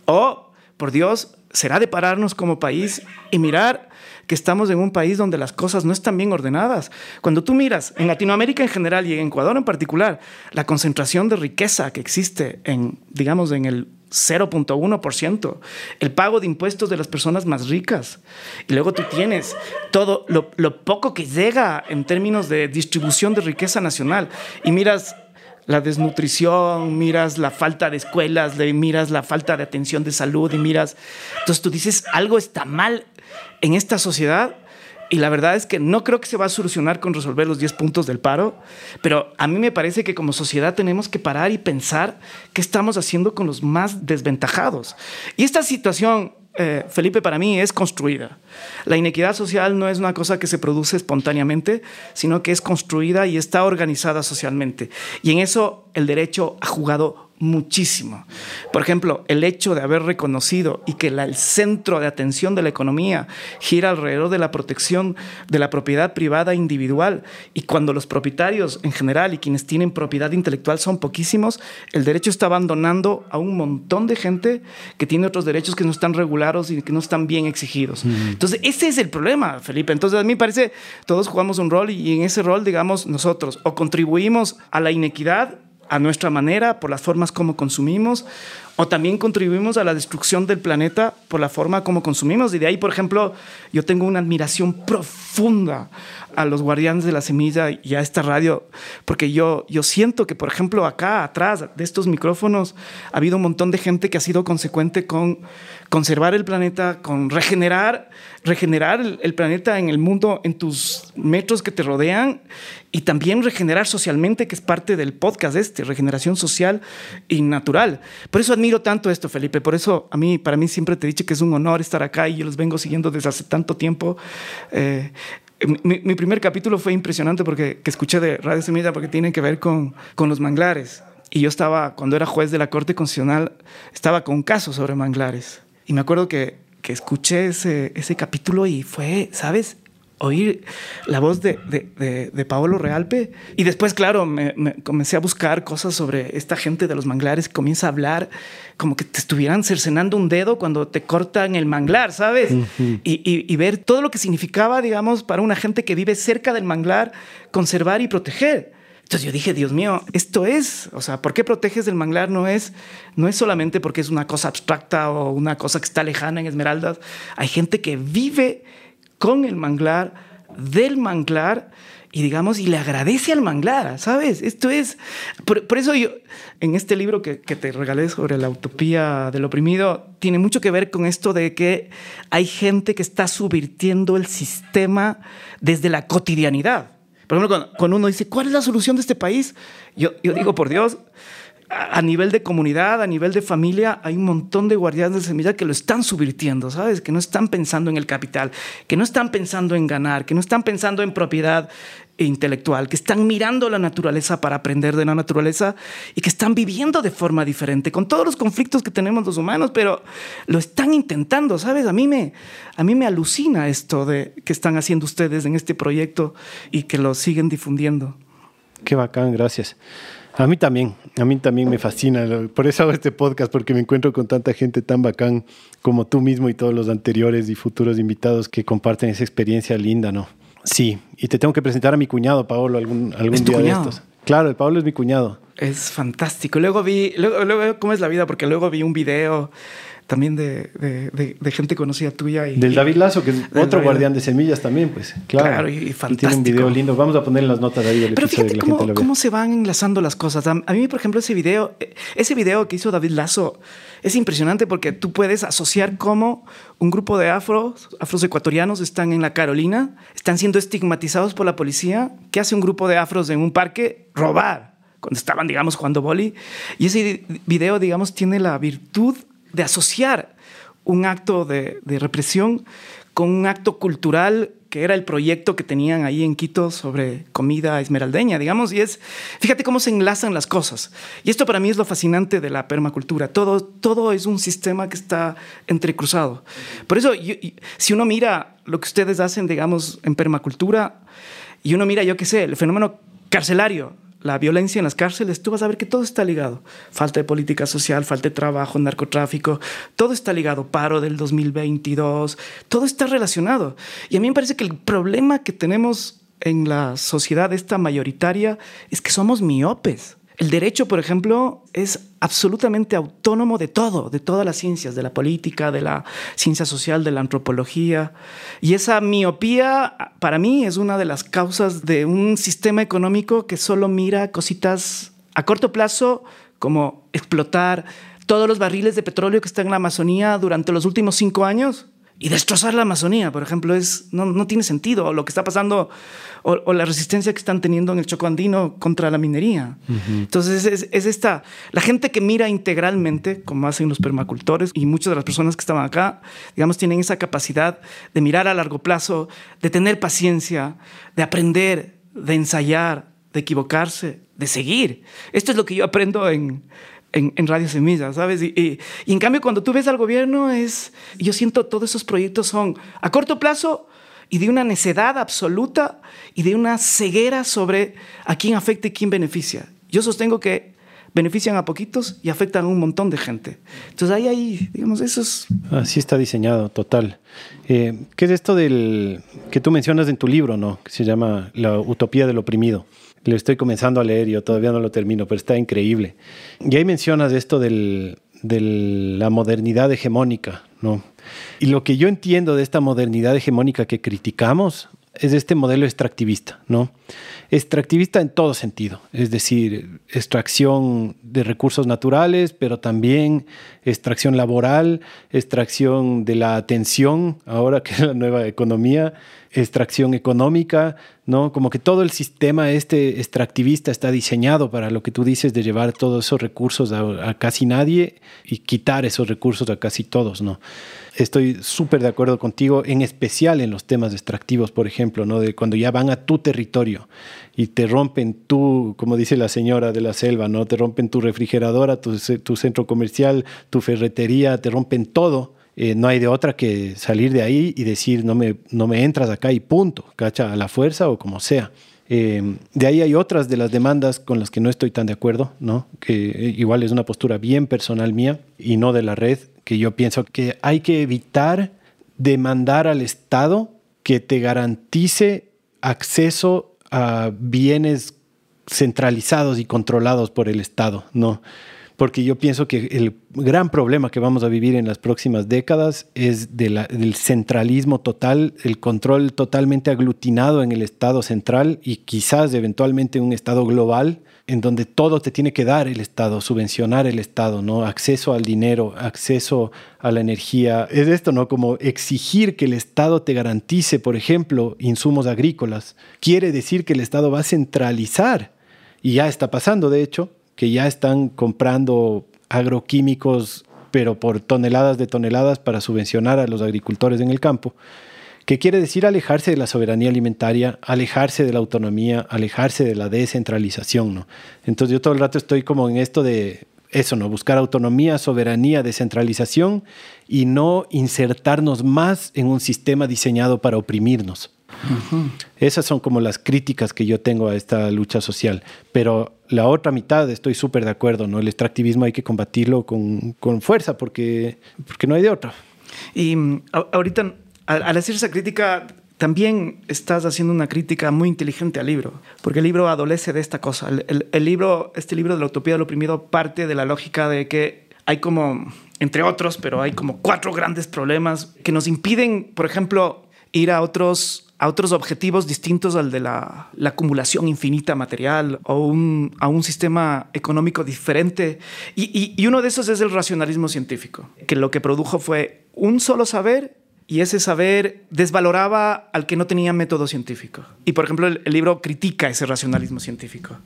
[SPEAKER 2] O, por Dios, será de pararnos como país y mirar que estamos en un país donde las cosas no están bien ordenadas. Cuando tú miras en Latinoamérica en general y en Ecuador en particular, la concentración de riqueza que existe en, digamos, en el 0.1%, el pago de impuestos de las personas más ricas. Y luego tú tienes todo lo, lo, poco que llega en términos de distribución de riqueza nacional. Y miras la desnutrición, miras la falta de escuelas, miras la falta de atención de salud y miras... Entonces tú dices, algo está mal en esta sociedad y la verdad es que no creo que se va a solucionar con resolver los 10 puntos del paro, pero a mí me parece que como sociedad tenemos que parar y pensar qué estamos haciendo con los más desventajados. Y esta situación eh, Felipe, para mí es construida. La inequidad social no es una cosa que se produce espontáneamente, sino que es construida y está organizada socialmente. Y en eso el derecho ha jugado muchísimo. Por ejemplo, el hecho de haber reconocido y que el centro de atención de la economía gira alrededor de la protección de la propiedad privada individual y cuando los propietarios en general y quienes tienen propiedad intelectual son poquísimos, el derecho está abandonando a un montón de gente que tiene otros derechos que no están regulados y que no están bien exigidos. Entonces, ese es el problema, Felipe. Entonces, a mí me parece, todos jugamos un rol y en ese rol, digamos, nosotros o contribuimos a la inequidad a nuestra manera, por las formas como consumimos, o también contribuimos a la destrucción del planeta por la forma como consumimos. Y de ahí, por ejemplo, yo tengo una admiración profunda a los guardianes de la semilla y a esta radio, porque yo, yo siento que, por ejemplo, acá atrás de estos micrófonos ha habido un montón de gente que ha sido consecuente con conservar el planeta, con regenerar, regenerar el, planeta en el mundo, en tus metros que te rodean y también regenerar socialmente, que es parte del podcast este, regeneración social y natural. Por eso admiro tanto esto, Felipe. Por eso a mí, para mí siempre te he dicho que es un honor estar acá y yo los vengo siguiendo desde hace tanto tiempo. Eh, mi, primer capítulo fue impresionante porque que escuché de Radio Semilla porque tiene que ver con, con los manglares. Y yo estaba, cuando era juez de la Corte Constitucional, estaba con un caso sobre manglares. Y me acuerdo que, que escuché ese, ese capítulo y fue, ¿sabes? Oír la voz de, de, de, Paolo Realpe. Y después, claro, me, comencé a buscar cosas sobre esta gente de los manglares. Comienza a hablar como que te estuvieran cercenando un dedo cuando te cortan el manglar, ¿sabes? y, y, ver todo lo que significaba, digamos, para una gente que vive cerca del manglar, conservar y proteger. Entonces yo dije, Dios mío, esto es, o sea, ¿por qué proteges el manglar? No es, no es solamente porque es una cosa abstracta o una cosa que está lejana en Esmeraldas. Hay gente que vive con el manglar, del manglar, y digamos, y le agradece al manglar, ¿sabes? Esto es, por, eso yo, en este libro que, que, te regalé sobre la utopía del oprimido, tiene mucho que ver con esto de que hay gente que está subvirtiendo el sistema desde la cotidianidad. Por ejemplo, cuando, uno dice, ¿cuál es la solución de este país? Yo, yo digo, por Dios, a nivel de comunidad, a nivel de familia, hay un montón de guardianes de semilla que lo están subvirtiendo, ¿sabes? Que no están pensando en el capital, que no están pensando en ganar, que no están pensando en propiedad intelectual, que están mirando la naturaleza para aprender de la naturaleza y que están viviendo de forma diferente, con todos los conflictos que tenemos los humanos, pero lo están intentando, ¿sabes? A mí me, a mí me alucina esto de que están haciendo ustedes en este proyecto y que lo siguen difundiendo.
[SPEAKER 1] Qué bacán, gracias. A mí también, a mí también me fascina. Por eso hago este podcast, porque me encuentro con tanta gente tan bacán como tú mismo y todos los anteriores y futuros invitados que comparten esa experiencia linda, ¿no? Sí, y te tengo que presentar a mi cuñado, Paolo, algún, algún día de estos. Claro, el Pablo es mi cuñado.
[SPEAKER 2] Es fantástico. Luego vi, luego, luego, ¿cómo es la vida? Porque luego vi un video también de, de, de, gente conocida tuya. Y,
[SPEAKER 1] Del David Lazo, que es otro guardián de semillas también, pues. Claro,
[SPEAKER 2] y, fantástico.
[SPEAKER 1] tiene un video lindo. Vamos a poner en las notas ahí del
[SPEAKER 2] Pero fíjate cómo, cómo, se van enlazando las cosas. A mí, por ejemplo, ese video, ese video que hizo David Lazo es impresionante porque tú puedes asociar cómo un grupo de afros, afros ecuatorianos están en la Carolina, están siendo estigmatizados por la policía. ¿Qué hace un grupo de afros en un parque? Robar cuando estaban, digamos, jugando boli. Y ese video, digamos, tiene la virtud de asociar un acto de, represión con un acto cultural que era el proyecto que tenían ahí en Quito sobre comida esmeraldeña, digamos, y es, fíjate cómo se enlazan las cosas. Y esto para mí es lo fascinante de la permacultura, todo, todo es un sistema que está entrecruzado. Por eso, si uno mira lo que ustedes hacen, digamos, en permacultura, y uno mira, yo qué sé, el fenómeno carcelario, la violencia en las cárceles, tú vas a ver que todo está ligado. Falta de política social, falta de trabajo, narcotráfico, todo está ligado. Paro del 2022, todo está relacionado. Y a mí me parece que el problema que tenemos en la sociedad esta mayoritaria es que somos miopes. El derecho, por ejemplo, es absolutamente autónomo de todo, de todas las ciencias, de la política, de la ciencia social, de la antropología. Y esa miopía, para mí, es una de las causas de un sistema económico que solo mira cositas a corto plazo, como explotar todos los barriles de petróleo que están en la Amazonía durante los últimos cinco años y destrozar la Amazonía, por ejemplo, es, no, no tiene sentido. lo que está pasando o, la resistencia que están teniendo en el Choco Andino contra la minería. Entonces, es, es, esta, la gente que mira integralmente, como hacen los permacultores y muchas de las personas que estaban acá, digamos, tienen esa capacidad de mirar a largo plazo, de tener paciencia, de aprender, de ensayar, de equivocarse, de seguir. Esto es lo que yo aprendo en, en, Radio Semilla, ¿sabes? Y, en cambio, cuando tú ves al gobierno, es, yo siento todos esos proyectos son a corto plazo y de una necedad absoluta y de una ceguera sobre a quién afecta y quién beneficia. Yo sostengo que benefician a poquitos y afectan a un montón de gente. Entonces ahí, ahí digamos, eso es...
[SPEAKER 1] Así está diseñado, total. Eh, ¿Qué es esto del que tú mencionas en tu libro, no? Que se llama La utopía del oprimido. Lo estoy comenzando a leer, yo todavía no lo termino, pero está increíble. Y ahí mencionas esto de la modernidad hegemónica, ¿no? Y lo que yo entiendo de esta modernidad hegemónica que criticamos es este modelo extractivista, ¿no? Extractivista en todo sentido, es decir, extracción de recursos naturales, pero también extracción laboral, extracción de la atención, ahora que es la nueva economía, extracción económica, ¿no? Como que todo el sistema este extractivista está diseñado para lo que tú dices de llevar todos esos recursos a, casi nadie y quitar esos recursos a casi todos, ¿no? Estoy súper de acuerdo contigo, en especial en los temas extractivos, por ejemplo, ¿no? de cuando ya van a tu territorio y te rompen tu, como dice la señora de la selva, ¿no? te rompen tu refrigeradora, tu, centro comercial, tu ferretería, te rompen todo. Eh, no hay de otra que salir de ahí y decir no me, no me entras acá y punto, cacha, a la fuerza o como sea. Eh, de ahí hay otras de las demandas con las que no estoy tan de acuerdo, ¿no? que igual es una postura bien personal mía y no de la red, que yo pienso que hay que evitar demandar al Estado que te garantice acceso a bienes centralizados y controlados por el Estado, ¿no? Porque yo pienso que el gran problema que vamos a vivir en las próximas décadas es del centralismo total, el control totalmente aglutinado en el Estado central y quizás eventualmente un Estado global en donde todo te tiene que dar el Estado, subvencionar el Estado, ¿no? Acceso al dinero, acceso a la energía. Es esto, ¿no? Como exigir que el Estado te garantice, por ejemplo, insumos agrícolas. Quiere decir que el Estado va a centralizar, y ya está pasando, de hecho, que ya están comprando agroquímicos, pero por toneladas de toneladas para subvencionar a los agricultores en el campo que quiere decir alejarse de la soberanía alimentaria, alejarse de la autonomía, alejarse de la descentralización, ¿no? Entonces yo todo el rato estoy como en esto de eso, ¿no? Buscar autonomía, soberanía, descentralización y no insertarnos más en un sistema diseñado para oprimirnos. Esas son como las críticas que yo tengo a esta lucha social. Pero la otra mitad estoy súper de acuerdo, ¿no? El extractivismo hay que combatirlo con, con, fuerza porque, porque no hay de otra.
[SPEAKER 2] Y mm, ahorita al, hacer esa crítica, también estás haciendo una crítica muy inteligente al libro, porque el libro adolece de esta cosa. El, libro, este libro de la utopía del oprimido parte de la lógica de que hay como, entre otros, pero hay como cuatro grandes problemas que nos impiden, por ejemplo, ir a otros a otros objetivos distintos al de la, acumulación infinita material o a un sistema económico diferente. Y uno de esos es el racionalismo científico, que lo que produjo fue un solo saber y ese saber desvaloraba al que no tenía método científico. Y por ejemplo, el, libro critica ese racionalismo científico.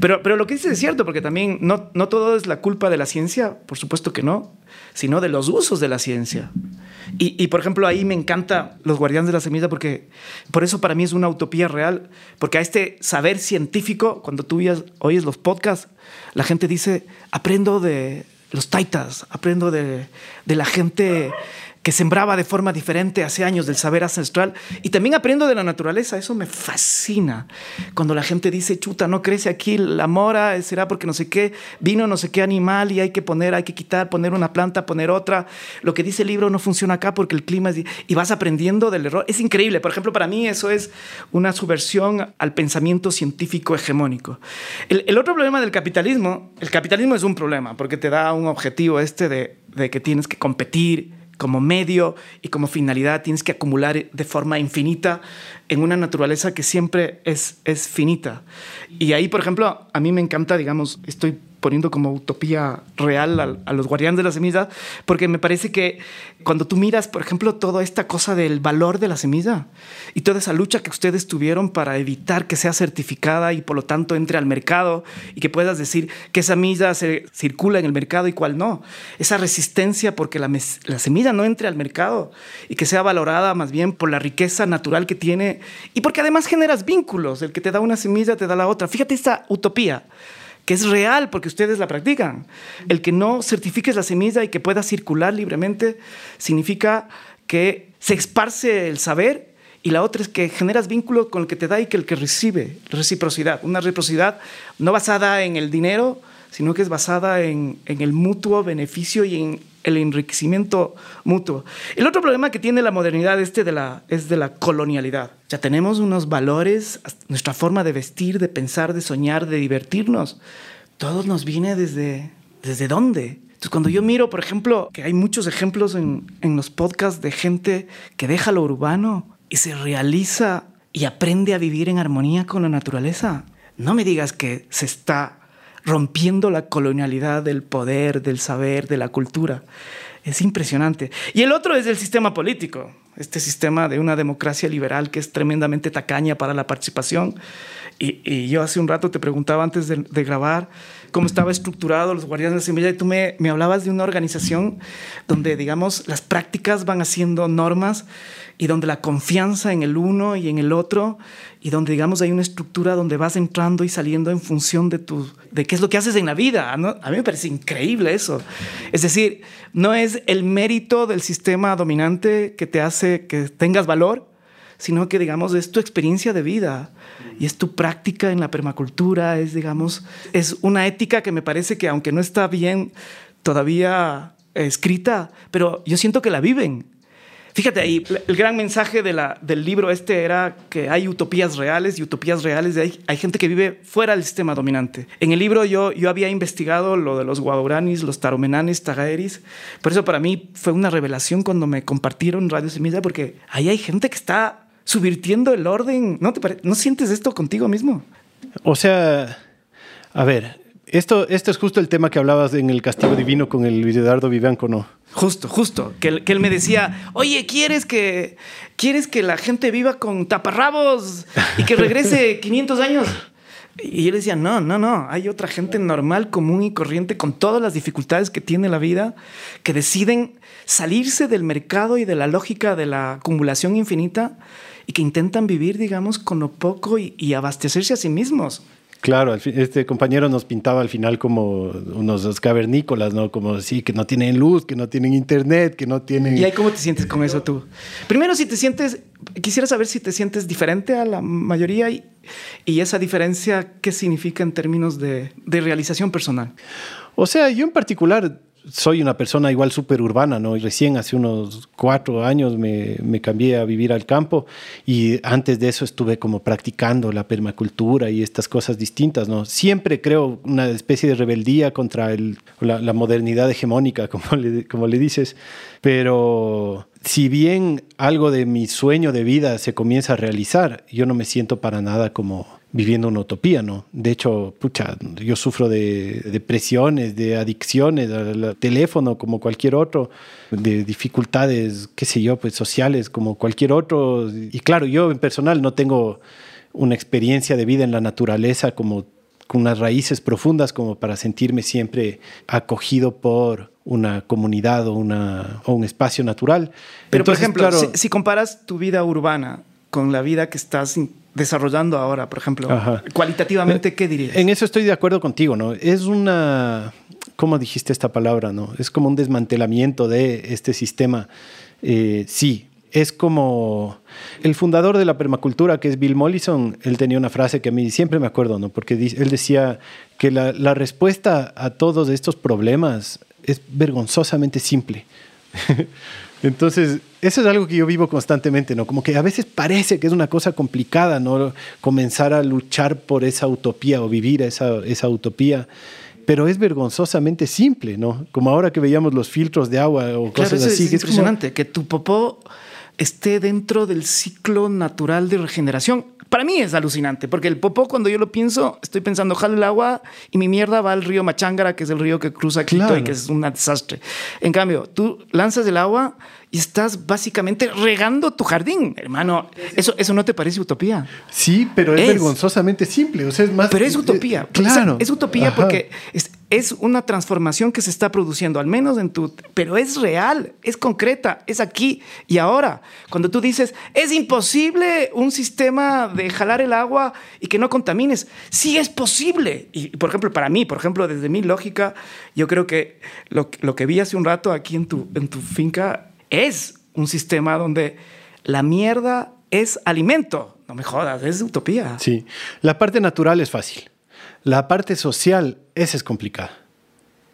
[SPEAKER 2] Pero, pero lo que dice es cierto, porque también no, no todo es la culpa de la ciencia, por supuesto que no, sino de los usos de la ciencia. Y, y, por ejemplo, ahí me encanta Los Guardianes de la Semilla porque por eso para mí es una utopía real, porque a este saber científico, cuando tú oyes los podcasts, la gente dice, aprendo de los taitas, aprendo de, de la gente que sembraba de forma diferente hace años del saber ancestral. Y también aprendo de la naturaleza, eso me fascina. Cuando la gente dice, chuta, no crece aquí la mora, será porque no sé qué, vino no sé qué animal y hay que poner, hay que quitar, poner una planta, poner otra. Lo que dice el libro no funciona acá porque el clima es... Y vas aprendiendo del error. Es increíble. Por ejemplo, para mí eso es una subversión al pensamiento científico hegemónico. El, otro problema del capitalismo, el capitalismo es un problema porque te da un objetivo este de, de que tienes que competir como medio y como finalidad tienes que acumular de forma infinita en una naturaleza que siempre es, es finita. Y ahí, por ejemplo, a mí me encanta, digamos, estoy poniendo como utopía real a, los guardianes de la semilla, porque me parece que cuando tú miras, por ejemplo, toda esta cosa del valor de la semilla y toda esa lucha que ustedes tuvieron para evitar que sea certificada y por lo tanto entre al mercado y que puedas decir esa semilla se circula en el mercado y cuál no, esa resistencia porque la semilla no entre al mercado y que sea valorada más bien por la riqueza natural que tiene y porque además generas vínculos, el que te da una semilla te da la otra. Fíjate esta utopía que es real porque ustedes la practican. El que no certifiques la semilla y que pueda circular libremente significa que se esparce el saber y la otra es que generas vínculo con el que te da y que el que recibe, reciprocidad. Una reciprocidad no basada en el dinero, sino que es basada en, en el mutuo beneficio y en el enriquecimiento mutuo. El otro problema que tiene la modernidad este de la, es de la colonialidad. Ya tenemos unos valores, nuestra forma de vestir, de pensar, de soñar, de divertirnos. Todo nos viene desde, ¿desde dónde? Entonces, cuando yo miro, por ejemplo, que hay muchos ejemplos en, en los podcasts de gente que deja lo urbano y se realiza y aprende a vivir en armonía con la naturaleza, no me digas que se está rompiendo la colonialidad del poder, del saber, de la cultura. Es impresionante. Y el otro es el sistema político, este sistema de una democracia liberal que es tremendamente tacaña para la participación. Y, yo hace un rato te preguntaba antes de, grabar cómo estaba estructurado los Guardianes de la Semilla y tú me, me hablabas de una organización donde, digamos, las prácticas van haciendo normas y donde la confianza en el uno y en el otro y donde digamos hay una estructura donde vas entrando y saliendo en función de tu de qué es lo que haces en la vida. A mí me parece increíble eso. Es decir, no es el mérito del sistema dominante que te hace que tengas valor, sino que digamos es tu experiencia de vida y es tu práctica en la permacultura, es digamos es una ética que me parece que aunque no está bien todavía escrita, pero yo siento que la viven Fíjate ahí, el gran mensaje de del libro este era que hay utopías reales y utopías reales. Hay, hay gente que vive fuera del sistema dominante. En el libro yo, yo había investigado lo de los guauranis, los taromenanes, tagaeris. Por eso para mí fue una revelación cuando me compartieron Radio Semilla, porque ahí hay gente que está subvirtiendo el orden. ¿No, te ¿No sientes esto contigo mismo?
[SPEAKER 1] O sea, a ver, esto, esto es justo el tema que hablabas en el Castigo Divino con el Eduardo Vivanco, ¿no?
[SPEAKER 2] Justo, justo. Que, que, él me decía, oye, ¿quieres que, ¿quieres que la gente viva con taparrabos y que regrese 500 años? Y yo le decía, no, no, no. Hay otra gente normal, común y corriente, con todas las dificultades que tiene la vida, que deciden salirse del mercado y de la lógica de la acumulación infinita y que intentan vivir, digamos, con lo poco y, y abastecerse a sí mismos.
[SPEAKER 1] Claro, este compañero nos pintaba al final como unos cavernícolas, ¿no? Como sí, que no tienen luz, que no tienen internet, que no tienen...
[SPEAKER 2] ¿Y ahí cómo te sientes con eso tú? Primero, si te sientes, quisiera saber si te sientes diferente a la mayoría y, y esa diferencia, ¿qué significa en términos de, de realización personal?
[SPEAKER 1] O sea, yo en particular soy una persona igual súper urbana, ¿no? Y recién hace unos cuatro años me, me, cambié a vivir al campo y antes de eso estuve como practicando la permacultura y estas cosas distintas, ¿no? Siempre creo una especie de rebeldía contra el, la, la, modernidad hegemónica, como le, como le dices, pero si bien algo de mi sueño de vida se comienza a realizar, yo no me siento para nada como viviendo una utopía, ¿no? De hecho, pucha, yo sufro de depresiones, de adicciones al teléfono como cualquier otro, de dificultades, qué sé yo, pues sociales como cualquier otro. Y claro, yo en personal no tengo una experiencia de vida en la naturaleza como con unas raíces profundas como para sentirme siempre acogido por una comunidad o, una, o un espacio natural.
[SPEAKER 2] Pero, por ejemplo, si, comparas tu vida urbana con la vida que estás desarrollando ahora, por ejemplo, cualitativamente, ¿qué dirías?
[SPEAKER 1] En eso estoy de acuerdo contigo, ¿no? Es una, ¿cómo dijiste esta palabra, no? Es como un desmantelamiento de este sistema. Eh, sí, es como el fundador de la permacultura, que es Bill Mollison, él tenía una frase que a mí siempre me acuerdo, ¿no? Porque él decía que la, la respuesta a todos estos problemas es vergonzosamente simple. Entonces, eso es algo que yo vivo constantemente, ¿no? Como que a veces parece que es una cosa complicada, ¿no? Comenzar a luchar por esa utopía o vivir esa, esa utopía pero es vergonzosamente simple, ¿no? Como ahora que veíamos los filtros de agua o cosas así.
[SPEAKER 2] Es, impresionante que tu popó esté dentro del ciclo natural de regeneración. Para mí es alucinante, porque el popó, cuando yo lo pienso, estoy pensando, jale el agua y mi mierda va al río Machangara, que es el río que cruza Quito y que es un desastre. En cambio, tú lanzas el agua y estás básicamente regando tu jardín, hermano. ¿Eso, eso no te parece utopía?
[SPEAKER 1] Sí, pero es, vergonzosamente simple. O sea, es más.
[SPEAKER 2] Pero es utopía. claro. es utopía porque es, es, una transformación que se está produciendo, al menos en tu. Pero es real, es concreta, es aquí y ahora. Cuando tú dices, es imposible un sistema de jalar el agua y que no contamines. Sí es posible. Y, por ejemplo, para mí, por ejemplo, desde mi lógica, yo creo que lo, lo que vi hace un rato aquí en tu, en tu finca es un sistema donde la mierda es alimento. No me jodas, es utopía.
[SPEAKER 1] Sí, la parte natural es fácil. La parte social, esa es complicada.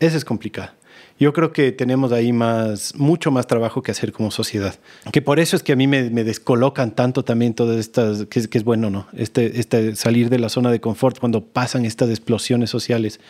[SPEAKER 1] Esa es complicada. Yo creo que tenemos ahí más, mucho más trabajo que hacer como sociedad. Que por eso es que a mí me, descolocan tanto también todas estas, que, es bueno, ¿no? Este, este salir de la zona de confort cuando pasan estas explosiones sociales,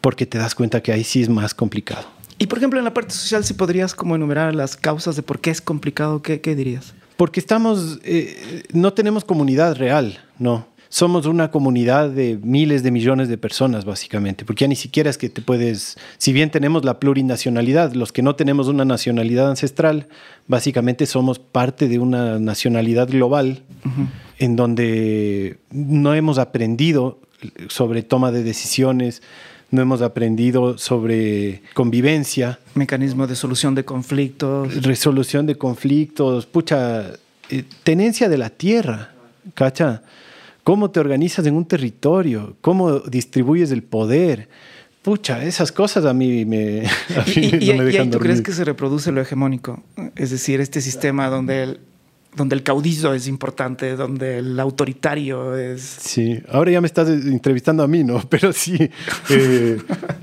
[SPEAKER 1] porque te das cuenta que ahí sí es más complicado.
[SPEAKER 2] Y por ejemplo, en la parte social, si podrías como enumerar las causas de por qué es complicado, ¿qué, qué dirías?
[SPEAKER 1] Porque estamos, eh, no tenemos comunidad real, ¿no? Somos una comunidad de miles de millones de personas, básicamente, porque ya ni siquiera es que te puedes, si bien tenemos la plurinacionalidad, los que no tenemos una nacionalidad ancestral, básicamente somos parte de una nacionalidad global en donde no hemos aprendido sobre toma de decisiones, no hemos aprendido sobre convivencia.
[SPEAKER 2] Mecanismo de solución de conflictos.
[SPEAKER 1] Resolución de conflictos, pucha, eh, tenencia de la tierra, ¿cacha? ¿Cómo te organizas en un territorio? ¿Cómo distribuyes el poder? Pucha, esas cosas a mí me, a
[SPEAKER 2] mí y, no me dejan ¿y, tú crees que se reproduce lo hegemónico? Es decir, este sistema donde el, donde el caudillo es importante, donde el autoritario es...
[SPEAKER 1] Sí, ahora ya me estás entrevistando a mí, ¿no? Pero eh,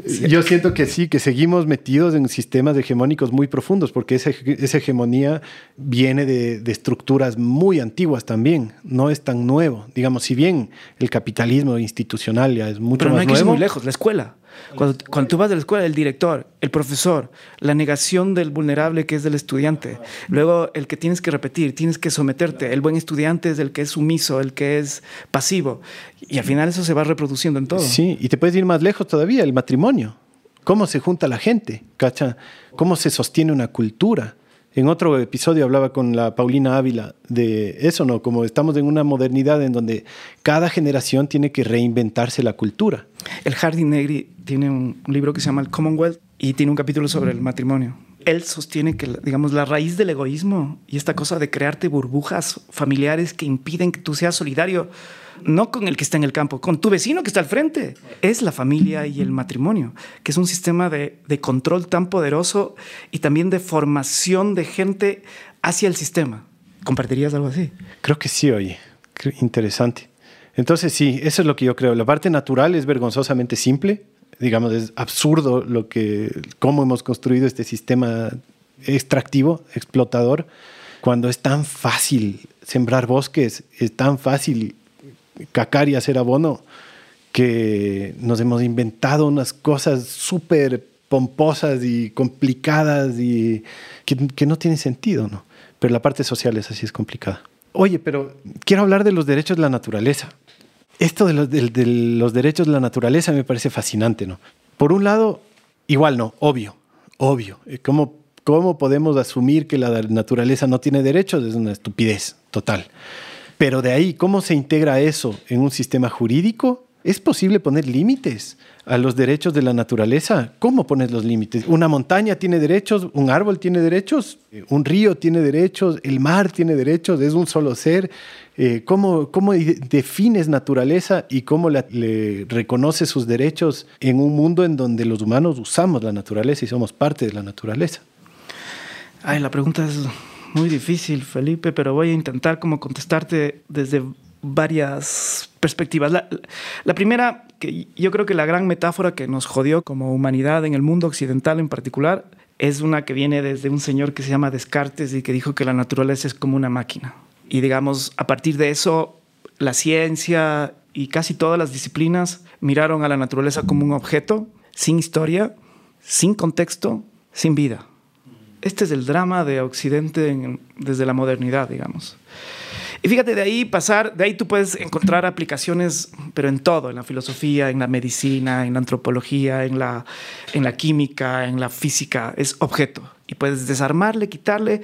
[SPEAKER 1] sí, yo siento que sí, que seguimos metidos en sistemas hegemónicos muy profundos, porque esa, esa hegemonía viene de, de, estructuras muy antiguas también, no es tan nuevo. Digamos, si bien el capitalismo institucional ya es mucho
[SPEAKER 2] Pero
[SPEAKER 1] no
[SPEAKER 2] hay
[SPEAKER 1] que
[SPEAKER 2] ir muy lejos, la escuela. Cuando, tú vas de la escuela, el director, el profesor, la negación del vulnerable que es del estudiante, luego el que tienes que repetir, tienes que someterte, el buen estudiante es el que es sumiso, el que es pasivo, y al final eso se va reproduciendo en todo.
[SPEAKER 1] Sí, y te puedes ir más lejos todavía, el matrimonio. ¿Cómo se junta la gente? ¿Cacha? ¿Cómo se sostiene una cultura? En otro episodio hablaba con la Paulina Ávila de eso, ¿no? Como estamos en una modernidad en donde cada generación tiene que reinventarse la cultura.
[SPEAKER 2] El Harding Negri tiene un libro que se llama El Commonwealth y tiene un capítulo sobre el matrimonio. Él sostiene que, digamos, la raíz del egoísmo y esta cosa de crearte burbujas familiares que impiden que tú seas solidario no con el que está en el campo, con tu vecino que está al frente. Es la familia y el matrimonio, que es un sistema de, control tan poderoso y también de formación de gente hacia el sistema. ¿Compartirías algo así?
[SPEAKER 1] Creo que sí, oye. Interesante. Entonces sí, eso es lo que yo creo. La parte natural es vergonzosamente simple. Digamos, es absurdo lo que, cómo hemos construido este sistema extractivo, explotador, cuando es tan fácil sembrar bosques, es tan fácil cacar y hacer abono, que nos hemos inventado unas cosas súper pomposas y complicadas y que, no tienen sentido, ¿no? Pero la parte social es así, es complicada. Oye, pero quiero hablar de los derechos de la naturaleza. esto de los, de los derechos de la naturaleza me parece fascinante, ¿no? Por un lado, igual no, obvio, obvio. ¿Cómo, ¿Cómo podemos asumir que la naturaleza no tiene derechos? Es una estupidez total. Pero de ahí, ¿cómo se integra eso en un sistema jurídico? ¿Es posible poner límites a los derechos de la naturaleza? ¿Cómo pones los límites? ¿Una montaña tiene derechos? ¿Un árbol tiene derechos? ¿Un río tiene derechos? ¿El mar tiene derechos? ¿Es un solo ser? Eh, ¿cómo, ¿cómo, defines naturaleza y cómo le reconoces sus derechos en un mundo en donde los humanos usamos la naturaleza y somos parte de la naturaleza?
[SPEAKER 2] Ay, la pregunta es muy difícil, Felipe, pero voy a intentar como contestarte desde varias perspectivas. La, primera, que yo creo que la gran metáfora que nos jodió como humanidad en el mundo occidental en particular, es una que viene desde un señor que se llama Descartes y que dijo que la naturaleza es como una máquina. Y digamos, a partir de eso, la ciencia y casi todas las disciplinas miraron a la naturaleza como un objeto sin historia, sin contexto, sin vida. Este es el drama de Occidente desde la modernidad, digamos. Y fíjate, de ahí pasar, de ahí tú puedes encontrar aplicaciones, pero en todo, en la filosofía, en la medicina, en la antropología, en la, en la química, en la física, es objeto. Y puedes desarmarle, quitarle,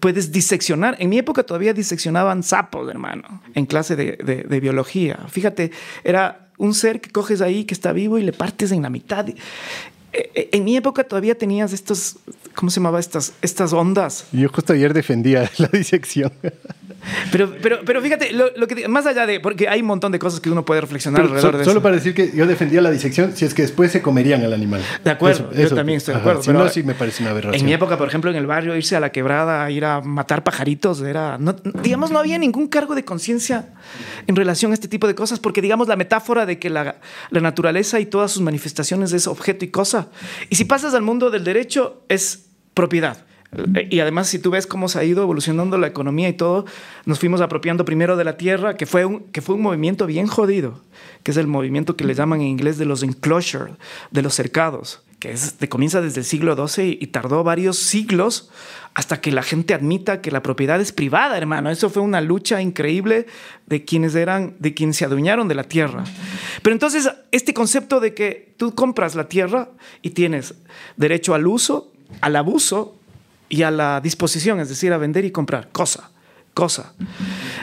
[SPEAKER 2] puedes diseccionar. En mi época todavía diseccionaban sapos, hermano, en clase de, de, biología. Fíjate, era un ser que coges ahí, que está vivo y le partes en la mitad. E, e, en mi época todavía tenías estos, ¿cómo se llamaba? Estas, estas ondas.
[SPEAKER 1] Yo justo ayer defendía la disección.
[SPEAKER 2] Pero, pero, pero fíjate, lo, que, más allá de, porque hay un montón de cosas que uno puede reflexionar alrededor de
[SPEAKER 1] eso. Solo para decir que yo defendía la disección si es que después se comerían al animal.
[SPEAKER 2] De acuerdo, yo también estoy de acuerdo.
[SPEAKER 1] si no, sí me parece una aberración.
[SPEAKER 2] En mi época, por ejemplo, en el barrio, irse a la quebrada, ir a matar pajaritos, era, digamos, no había ningún cargo de conciencia en relación a este tipo de cosas, porque digamos la metáfora de que la, la naturaleza y todas sus manifestaciones es objeto y cosa. Y si pasas al mundo del derecho, es propiedad. Y además, si tú ves cómo se ha ido evolucionando la economía y todo, nos fuimos apropiando primero de la tierra, que fue un, que fue un movimiento bien jodido, que es el movimiento que le llaman en inglés de los enclosure, de los cercados, que es, comienza desde el siglo XII y, tardó varios siglos hasta que la gente admita que la propiedad es privada, hermano. Eso fue una lucha increíble de quienes eran, de se adueñaron de la tierra. Pero entonces, este concepto de que tú compras la tierra y tienes derecho al uso, al abuso y a la disposición, es decir, a vender y comprar, cosa, cosa.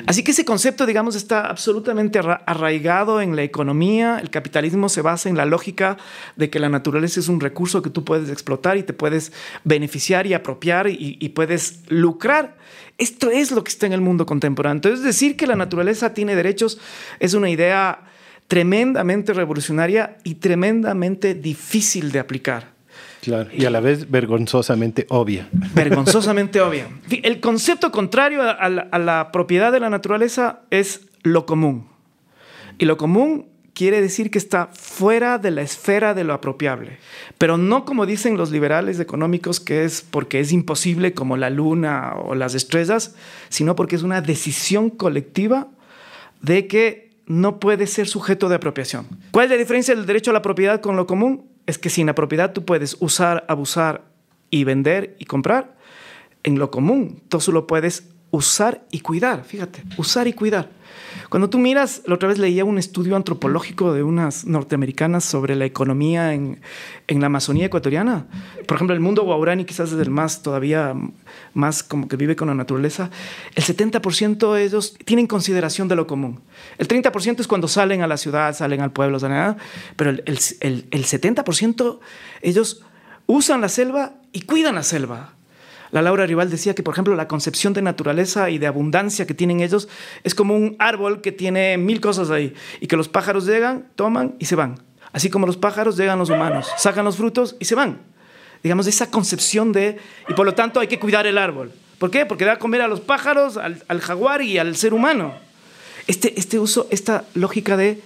[SPEAKER 2] Así que ese concepto, digamos, está absolutamente arraigado en la economía. El capitalismo se basa en la lógica de que la naturaleza es un recurso que tú puedes explotar y te puedes beneficiar y apropiar y, puedes lucrar. Esto es lo que está en el mundo contemporáneo. Entonces, decir que la naturaleza tiene derechos es una idea tremendamente revolucionaria y tremendamente difícil de aplicar.
[SPEAKER 1] Claro, y a la vez vergonzosamente obvia.
[SPEAKER 2] Vergonzosamente obvia. El concepto contrario a la, propiedad de la naturaleza es lo común. Y lo común quiere decir que está fuera de la esfera de lo apropiable. Pero no como dicen los liberales económicos, que es porque es imposible como la luna o las estrellas, sino porque es una decisión colectiva de que no puede ser sujeto de apropiación. ¿Cuál es la diferencia del derecho a la propiedad con lo común? Es que sin la propiedad tú puedes usar, abusar y vender y comprar. En lo común, tú solo puedes usar y cuidar, fíjate, usar y cuidar. Cuando tú miras, la otra vez leía un estudio antropológico de unas norteamericanas sobre la economía en, en la Amazonía ecuatoriana. Por ejemplo, el mundo guaurani quizás es el más todavía más como que vive con la naturaleza. El 70% de ellos tienen consideración de lo común. El 30% es cuando salen a la ciudad, salen al pueblo, pero el, el, el, el 70% ellos usan la selva y cuidan la selva. La Laura Rival decía que, por ejemplo, la concepción de naturaleza y de abundancia que tienen ellos es como un árbol que tiene mil cosas ahí y que los pájaros llegan, toman y se van. Así como los pájaros llegan los humanos, sacan los frutos y se van. Digamos, esa concepción de... Y por lo tanto hay que cuidar el árbol. ¿Por qué? Porque da a comer a los pájaros, al, jaguar y al ser humano. Este, este uso, esta lógica de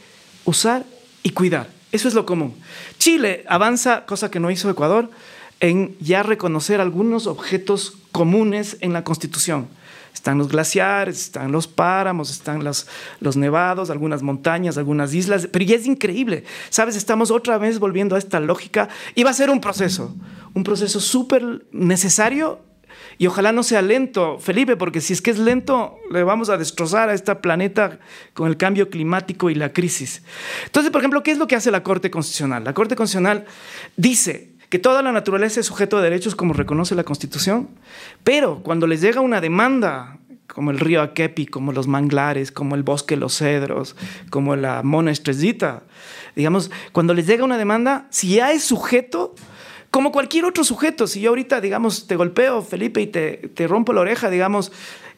[SPEAKER 2] usar y cuidar. Eso es lo común. Chile avanza, cosa que no hizo Ecuador, en ya reconocer algunos objetos comunes en la Constitución. Están los glaciares, están los páramos, están los, los nevados, algunas montañas, algunas islas, pero ya es increíble. Sabes, estamos otra vez volviendo a esta lógica y va a ser un proceso, un proceso súper necesario Y ojalá no sea lento, Felipe, porque si es que es lento, le vamos a destrozar a este planeta con el cambio climático y la crisis. Entonces, por ejemplo, ¿qué es lo que hace la Corte Constitucional? La Corte Constitucional dice que toda la naturaleza es sujeto de derechos como reconoce la Constitución, pero cuando les llega una demanda como el río Akepi, como los manglares, como el bosque Los Cedros, como la Mona Estrellita. Digamos, cuando les llega una demanda, si ya es sujeto, como cualquier otro sujeto, si yo ahorita, digamos, te golpeo, Felipe, y te, te rompo la oreja, digamos,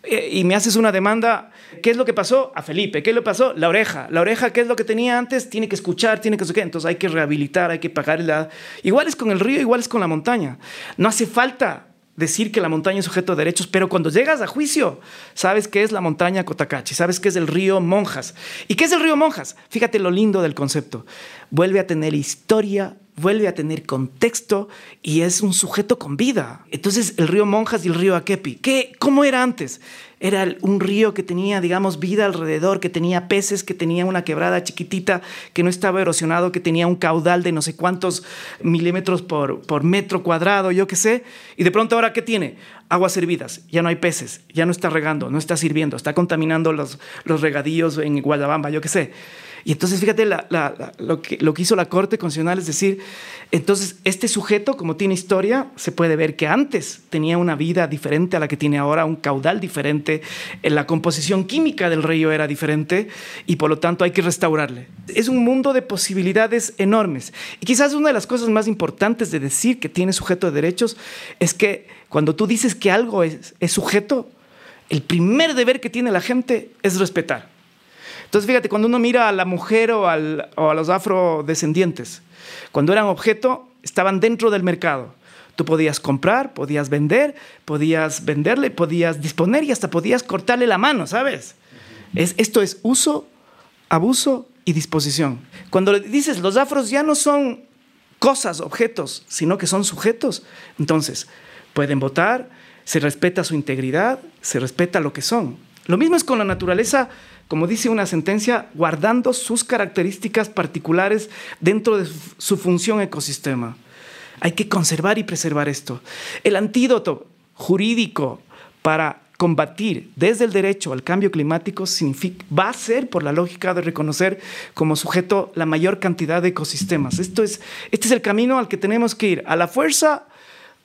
[SPEAKER 2] y me haces una demanda, ¿qué es lo que pasó? A Felipe, ¿qué le pasó? La oreja. La oreja, ¿qué es lo que tenía antes? Tiene que escuchar, tiene que... Entonces hay que rehabilitar, hay que pagar la... Igual es con el río, igual es con la montaña. No hace falta decir que la montaña es sujeto de derechos, pero cuando llegas a juicio, sabes qué es la montaña Cotacachi, sabes qué es el río Monjas. ¿Y qué es el río Monjas? Fíjate lo lindo del concepto. Vuelve a tener historia, vuelve a tener contexto y es un sujeto con vida. Entonces, el río Monjas y el río Akepi, ¿qué, ¿cómo era antes? Era un río que tenía, digamos, vida alrededor, que tenía peces, que tenía una quebrada chiquitita, que no estaba erosionado, que tenía un caudal de no sé cuántos milímetros por, por metro cuadrado, yo qué sé. Y de pronto ahora, ¿qué tiene? Aguas hervidas, ya no hay peces, ya no está regando, no está sirviendo, está contaminando los, los regadíos en Guayabamba, yo qué sé. Y entonces fíjate lo, que, lo que hizo la Corte Constitucional, es decir, entonces este sujeto, como tiene historia, se puede ver que antes tenía una vida diferente a la que tiene ahora, un caudal diferente, la composición química del río era diferente y por lo tanto hay que restaurarle. Es un mundo de posibilidades enormes. Y quizás una de las cosas más importantes de decir que tiene sujeto de derechos es que cuando tú dices que algo es, es sujeto, el primer deber que tiene la gente es respetar. Entonces, fíjate, cuando uno mira a la mujer o, a los afrodescendientes, cuando eran objeto, estaban dentro del mercado. Tú podías comprar, podías vender, podías venderle, podías disponer y hasta podías cortarle la mano, ¿sabes? Es, esto es uso, abuso y disposición. Cuando le dices los afros ya no son cosas, objetos, sino que son sujetos, entonces pueden votar, se respeta su integridad, se respeta lo que son. Lo mismo es con la naturaleza como dice una sentencia, guardando sus características particulares dentro de su función ecosistema. Hay que conservar y preservar esto. El antídoto jurídico para combatir desde el derecho al cambio climático va a ser por la lógica de reconocer como sujeto la mayor cantidad de ecosistemas. Esto es, este es el camino al que tenemos que ir, a la fuerza,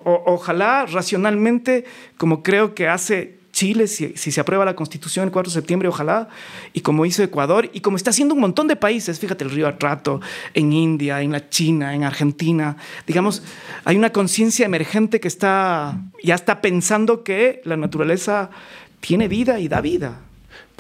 [SPEAKER 2] ojalá racionalmente, como creo que hace Chile, si, se aprueba la constitución el 4 de septiembre, ojalá, y como hizo Ecuador, y como está haciendo un montón de países, fíjate, el río Atrato, en India, en la China, en Argentina, digamos, hay una conciencia emergente que está, ya está pensando que la naturaleza tiene vida y da vida.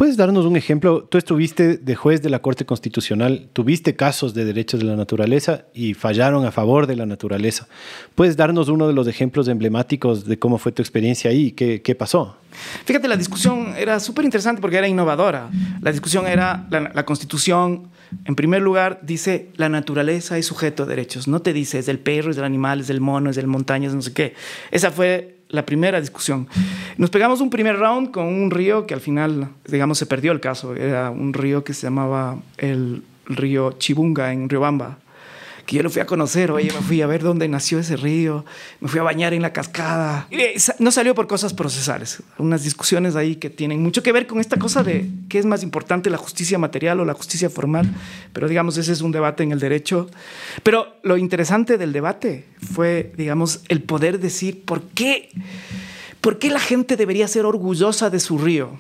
[SPEAKER 1] ¿Puedes darnos un ejemplo? Tú estuviste de juez de la Corte Constitucional, tuviste casos de derechos de la naturaleza y fallaron a favor de la naturaleza. ¿Puedes darnos uno de los ejemplos emblemáticos de cómo fue tu experiencia ahí? ¿Qué, qué pasó?
[SPEAKER 2] Fíjate, la discusión era súper interesante porque era innovadora. La discusión era, la, la, Constitución, en primer lugar, dice, la naturaleza es sujeto de derechos. No te dice, es del perro, es del animal, es del mono, es del montaña, es no sé qué. Esa fue la primera discusión. Nos pegamos un primer round con un río que al final, digamos, se perdió el caso. Era un río que se llamaba el río Chibunga en Riobamba que yo lo fui a conocer, oye, me fui a ver dónde nació ese río, me fui a bañar en la cascada. Y no salió por cosas procesales, unas discusiones ahí que tienen mucho que ver con esta cosa de qué es más importante, la justicia material o la justicia formal, pero digamos, ese es un debate en el derecho. Pero lo interesante del debate fue, digamos, el poder decir por qué... ¿Por qué la gente debería ser orgullosa de su río?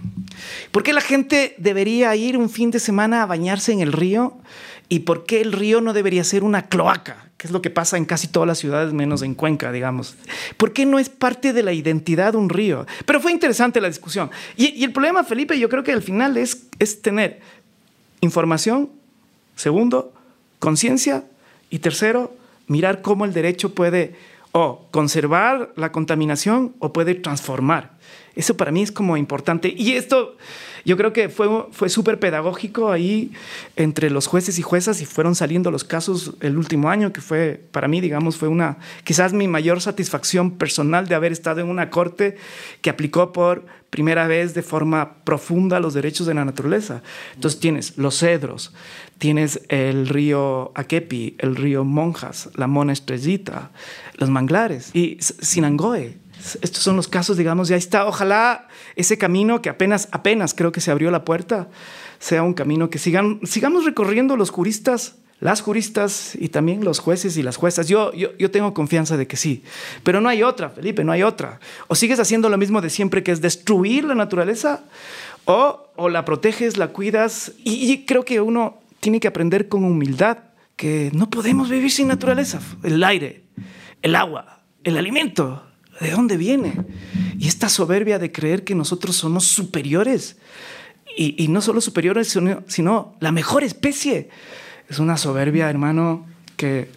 [SPEAKER 2] ¿Por qué la gente debería ir un fin de semana a bañarse en el río? ¿Y por qué el río no debería ser una cloaca? Que es lo que pasa en casi todas las ciudades, menos en Cuenca, digamos. ¿Por qué no es parte de la identidad un río? Pero fue interesante la discusión. Y, el problema, Felipe, yo creo que al final es, es tener información, segundo, conciencia, y tercero, mirar cómo el derecho puede o conservar la contaminación o puede transformar. Eso para mí es como importante. Y esto yo creo que fue, fue súper pedagógico ahí entre los jueces y juezas y fueron saliendo los casos el último año, que fue para mí, digamos, fue una, quizás mi mayor satisfacción personal de haber estado en una corte que aplicó por primera vez de forma profunda los derechos de la naturaleza. Entonces tienes los cedros, tienes el río Akepi, el río Monjas, la Mona Estrellita, los manglares y Sinangoe Estos son los casos, digamos, ya está. Ojalá ese camino que apenas, apenas creo que se abrió la puerta, sea un camino que sigan, sigamos recorriendo los juristas, las juristas y también los jueces y las juezas. Yo, yo, yo tengo confianza de que sí, pero no hay otra, Felipe, no hay otra. O sigues haciendo lo mismo de siempre, que es destruir la naturaleza, o, o la proteges, la cuidas, y, y creo que uno tiene que aprender con humildad que no podemos vivir sin naturaleza. El aire, el agua, el alimento, ¿de dónde viene? Y esta soberbia de creer que nosotros somos superiores, y, no solo superiores, sino, la mejor especie, es una soberbia, hermano, que,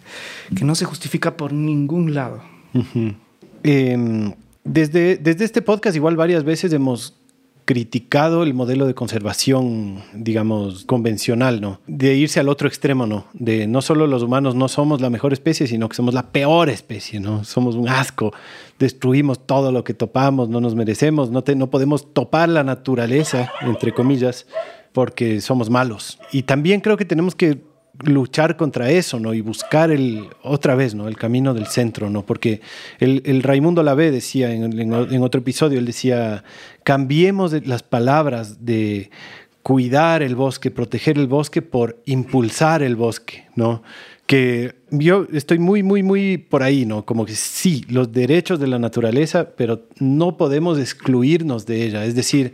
[SPEAKER 2] no se justifica por ningún lado.
[SPEAKER 1] Eh, desde, desde este podcast igual varias veces hemos criticado el modelo de conservación, digamos, convencional, ¿no? De irse al otro extremo, ¿no? De no solo los humanos no somos la mejor especie, sino que somos la peor especie, ¿no? Somos un asco, destruimos todo lo que topamos, no nos merecemos, no, te, no podemos topar la naturaleza, entre comillas, porque somos malos. Y también creo que tenemos que luchar contra eso, ¿no? Y buscar el, otra vez, ¿no? El camino del centro, ¿no? Porque el, el Raimundo Lavé decía en, en, otro episodio, él decía, cambiemos las palabras de cuidar el bosque, proteger el bosque por impulsar el bosque, ¿no? Que yo estoy muy, muy, muy por ahí, ¿no? Como que sí, los derechos de la naturaleza, pero no podemos excluirnos de ella. Es decir,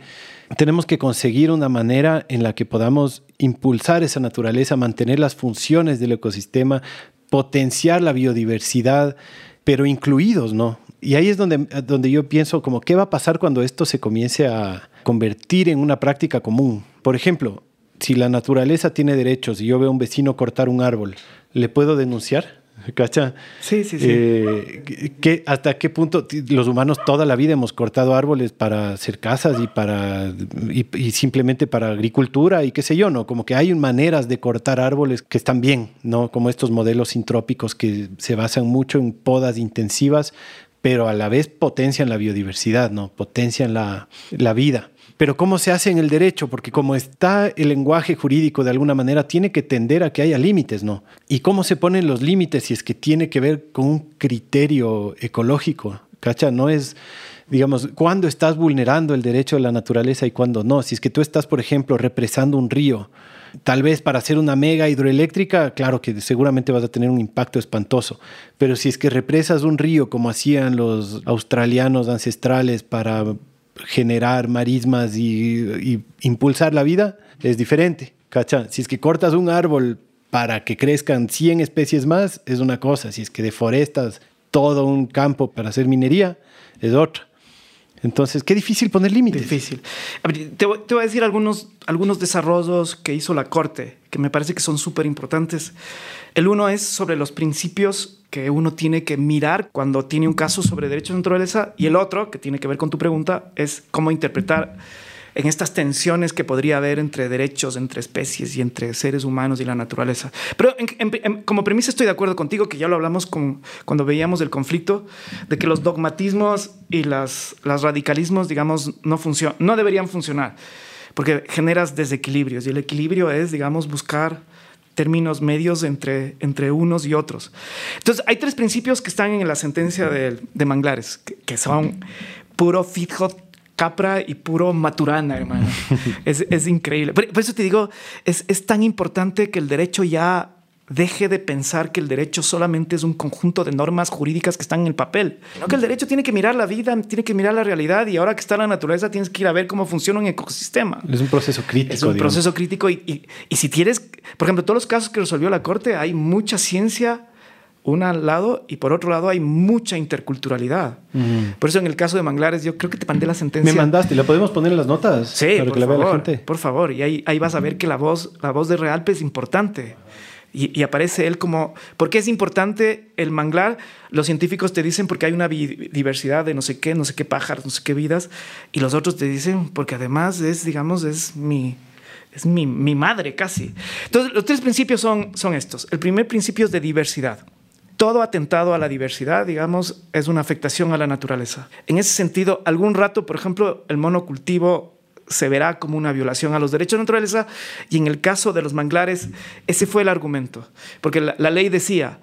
[SPEAKER 1] tenemos que conseguir una manera en la que podamos impulsar esa naturaleza, mantener las funciones del ecosistema, potenciar la biodiversidad, pero incluidos, ¿no? Y ahí es donde, donde yo pienso como, ¿qué va a pasar cuando esto se comience a convertir en una práctica común? Por ejemplo, si la naturaleza tiene derechos y yo veo a un vecino cortar un árbol, ¿le puedo denunciar? ¿Cacha?
[SPEAKER 2] Sí, sí, sí.
[SPEAKER 1] Eh, ¿qué, ¿Hasta qué punto los humanos toda la vida hemos cortado árboles para hacer casas y, para, y, y, simplemente para agricultura y qué sé yo, ¿no? Como que hay maneras de cortar árboles que están bien, ¿no? Como estos modelos sintrópicos que se basan mucho en podas intensivas, pero a la vez potencian la biodiversidad, ¿no? Potencian la, la vida. Pero ¿cómo se hace en el derecho? Porque como está el lenguaje jurídico de alguna manera, tiene que tender a que haya límites, ¿no? ¿Y cómo se ponen los límites si es que tiene que ver con un criterio ecológico? ¿Cacha? No es, digamos, cuándo estás vulnerando el derecho de la naturaleza y cuándo no. Si es que tú estás, por ejemplo, represando un río, tal vez para hacer una mega hidroeléctrica, claro que seguramente vas a tener un impacto espantoso, pero si es que represas un río como hacían los australianos ancestrales para generar marismas y, impulsar la vida es diferente. ¿cacha? Si es que cortas un árbol para que crezcan 100 especies más, es una cosa. Si es que deforestas todo un campo para hacer minería, es otra. Entonces, qué difícil poner límites.
[SPEAKER 2] Difícil. A ver, te, voy a decir algunos, algunos desarrollos que hizo la Corte, que me parece que son súper importantes. El uno es sobre los principios que uno tiene que mirar cuando tiene un caso sobre derechos de naturaleza y el otro, que tiene que ver con tu pregunta, es cómo interpretar en estas tensiones que podría haber entre derechos, entre especies y entre seres humanos y la naturaleza. Pero en, en, como premisa estoy de acuerdo contigo, que ya lo hablamos con, cuando veíamos el conflicto, de que los dogmatismos y las, los radicalismos, digamos, no, funcion, no deberían funcionar, porque generas desequilibrios y el equilibrio es, digamos, buscar términos medios entre, entre unos y otros. Entonces, hay tres principios que están en la sentencia de, de Manglares, que, que son puro Fithot Capra y puro Maturana, hermano. es, es, increíble. Por, por, eso te digo, es, es tan importante que el derecho ya deje de pensar que el derecho solamente es un conjunto de normas jurídicas que están en el papel. No que el derecho tiene que mirar la vida, tiene que mirar la realidad y ahora que está la naturaleza tienes que ir a ver cómo funciona un ecosistema.
[SPEAKER 1] Es un proceso crítico.
[SPEAKER 2] Es un digamos. proceso crítico y, y, y, si tienes, por ejemplo, todos los casos que resolvió la Corte, hay mucha ciencia. Un lado y por otro lado hay mucha interculturalidad. Por eso en el caso de Manglares yo creo que te mandé la sentencia.
[SPEAKER 1] Me mandaste, ¿la podemos poner en las notas?
[SPEAKER 2] Sí, para por que la favor, vea la gente. Por favor, y ahí, ahí vas a ver que la voz, la voz de Realpe es importante. Y, y, aparece él como, ¿por qué es importante el manglar? Los científicos te dicen porque hay una diversidad de no sé qué, no sé qué pájaros, no sé qué vidas, y los otros te dicen porque además es, digamos, es mi, es mi, mi madre casi. Entonces, los tres principios son, son estos. El primer principio es de diversidad. Todo atentado a la diversidad, digamos, es una afectación a la naturaleza. En ese sentido, algún rato, por ejemplo, el monocultivo se verá como una violación a los derechos de naturaleza y en el caso de los manglares ese fue el argumento porque la, ley decía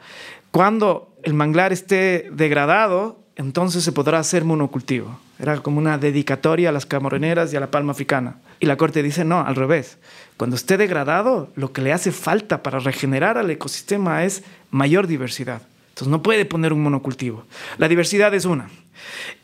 [SPEAKER 2] cuando el manglar esté degradado entonces se podrá hacer monocultivo. Era como una dedicatoria a las camoreneras y a la palma africana. Y la corte dice, no, al revés. Cuando esté degradado, lo que le hace falta para regenerar al ecosistema es mayor diversidad. Entonces no puede poner un monocultivo. La diversidad es una.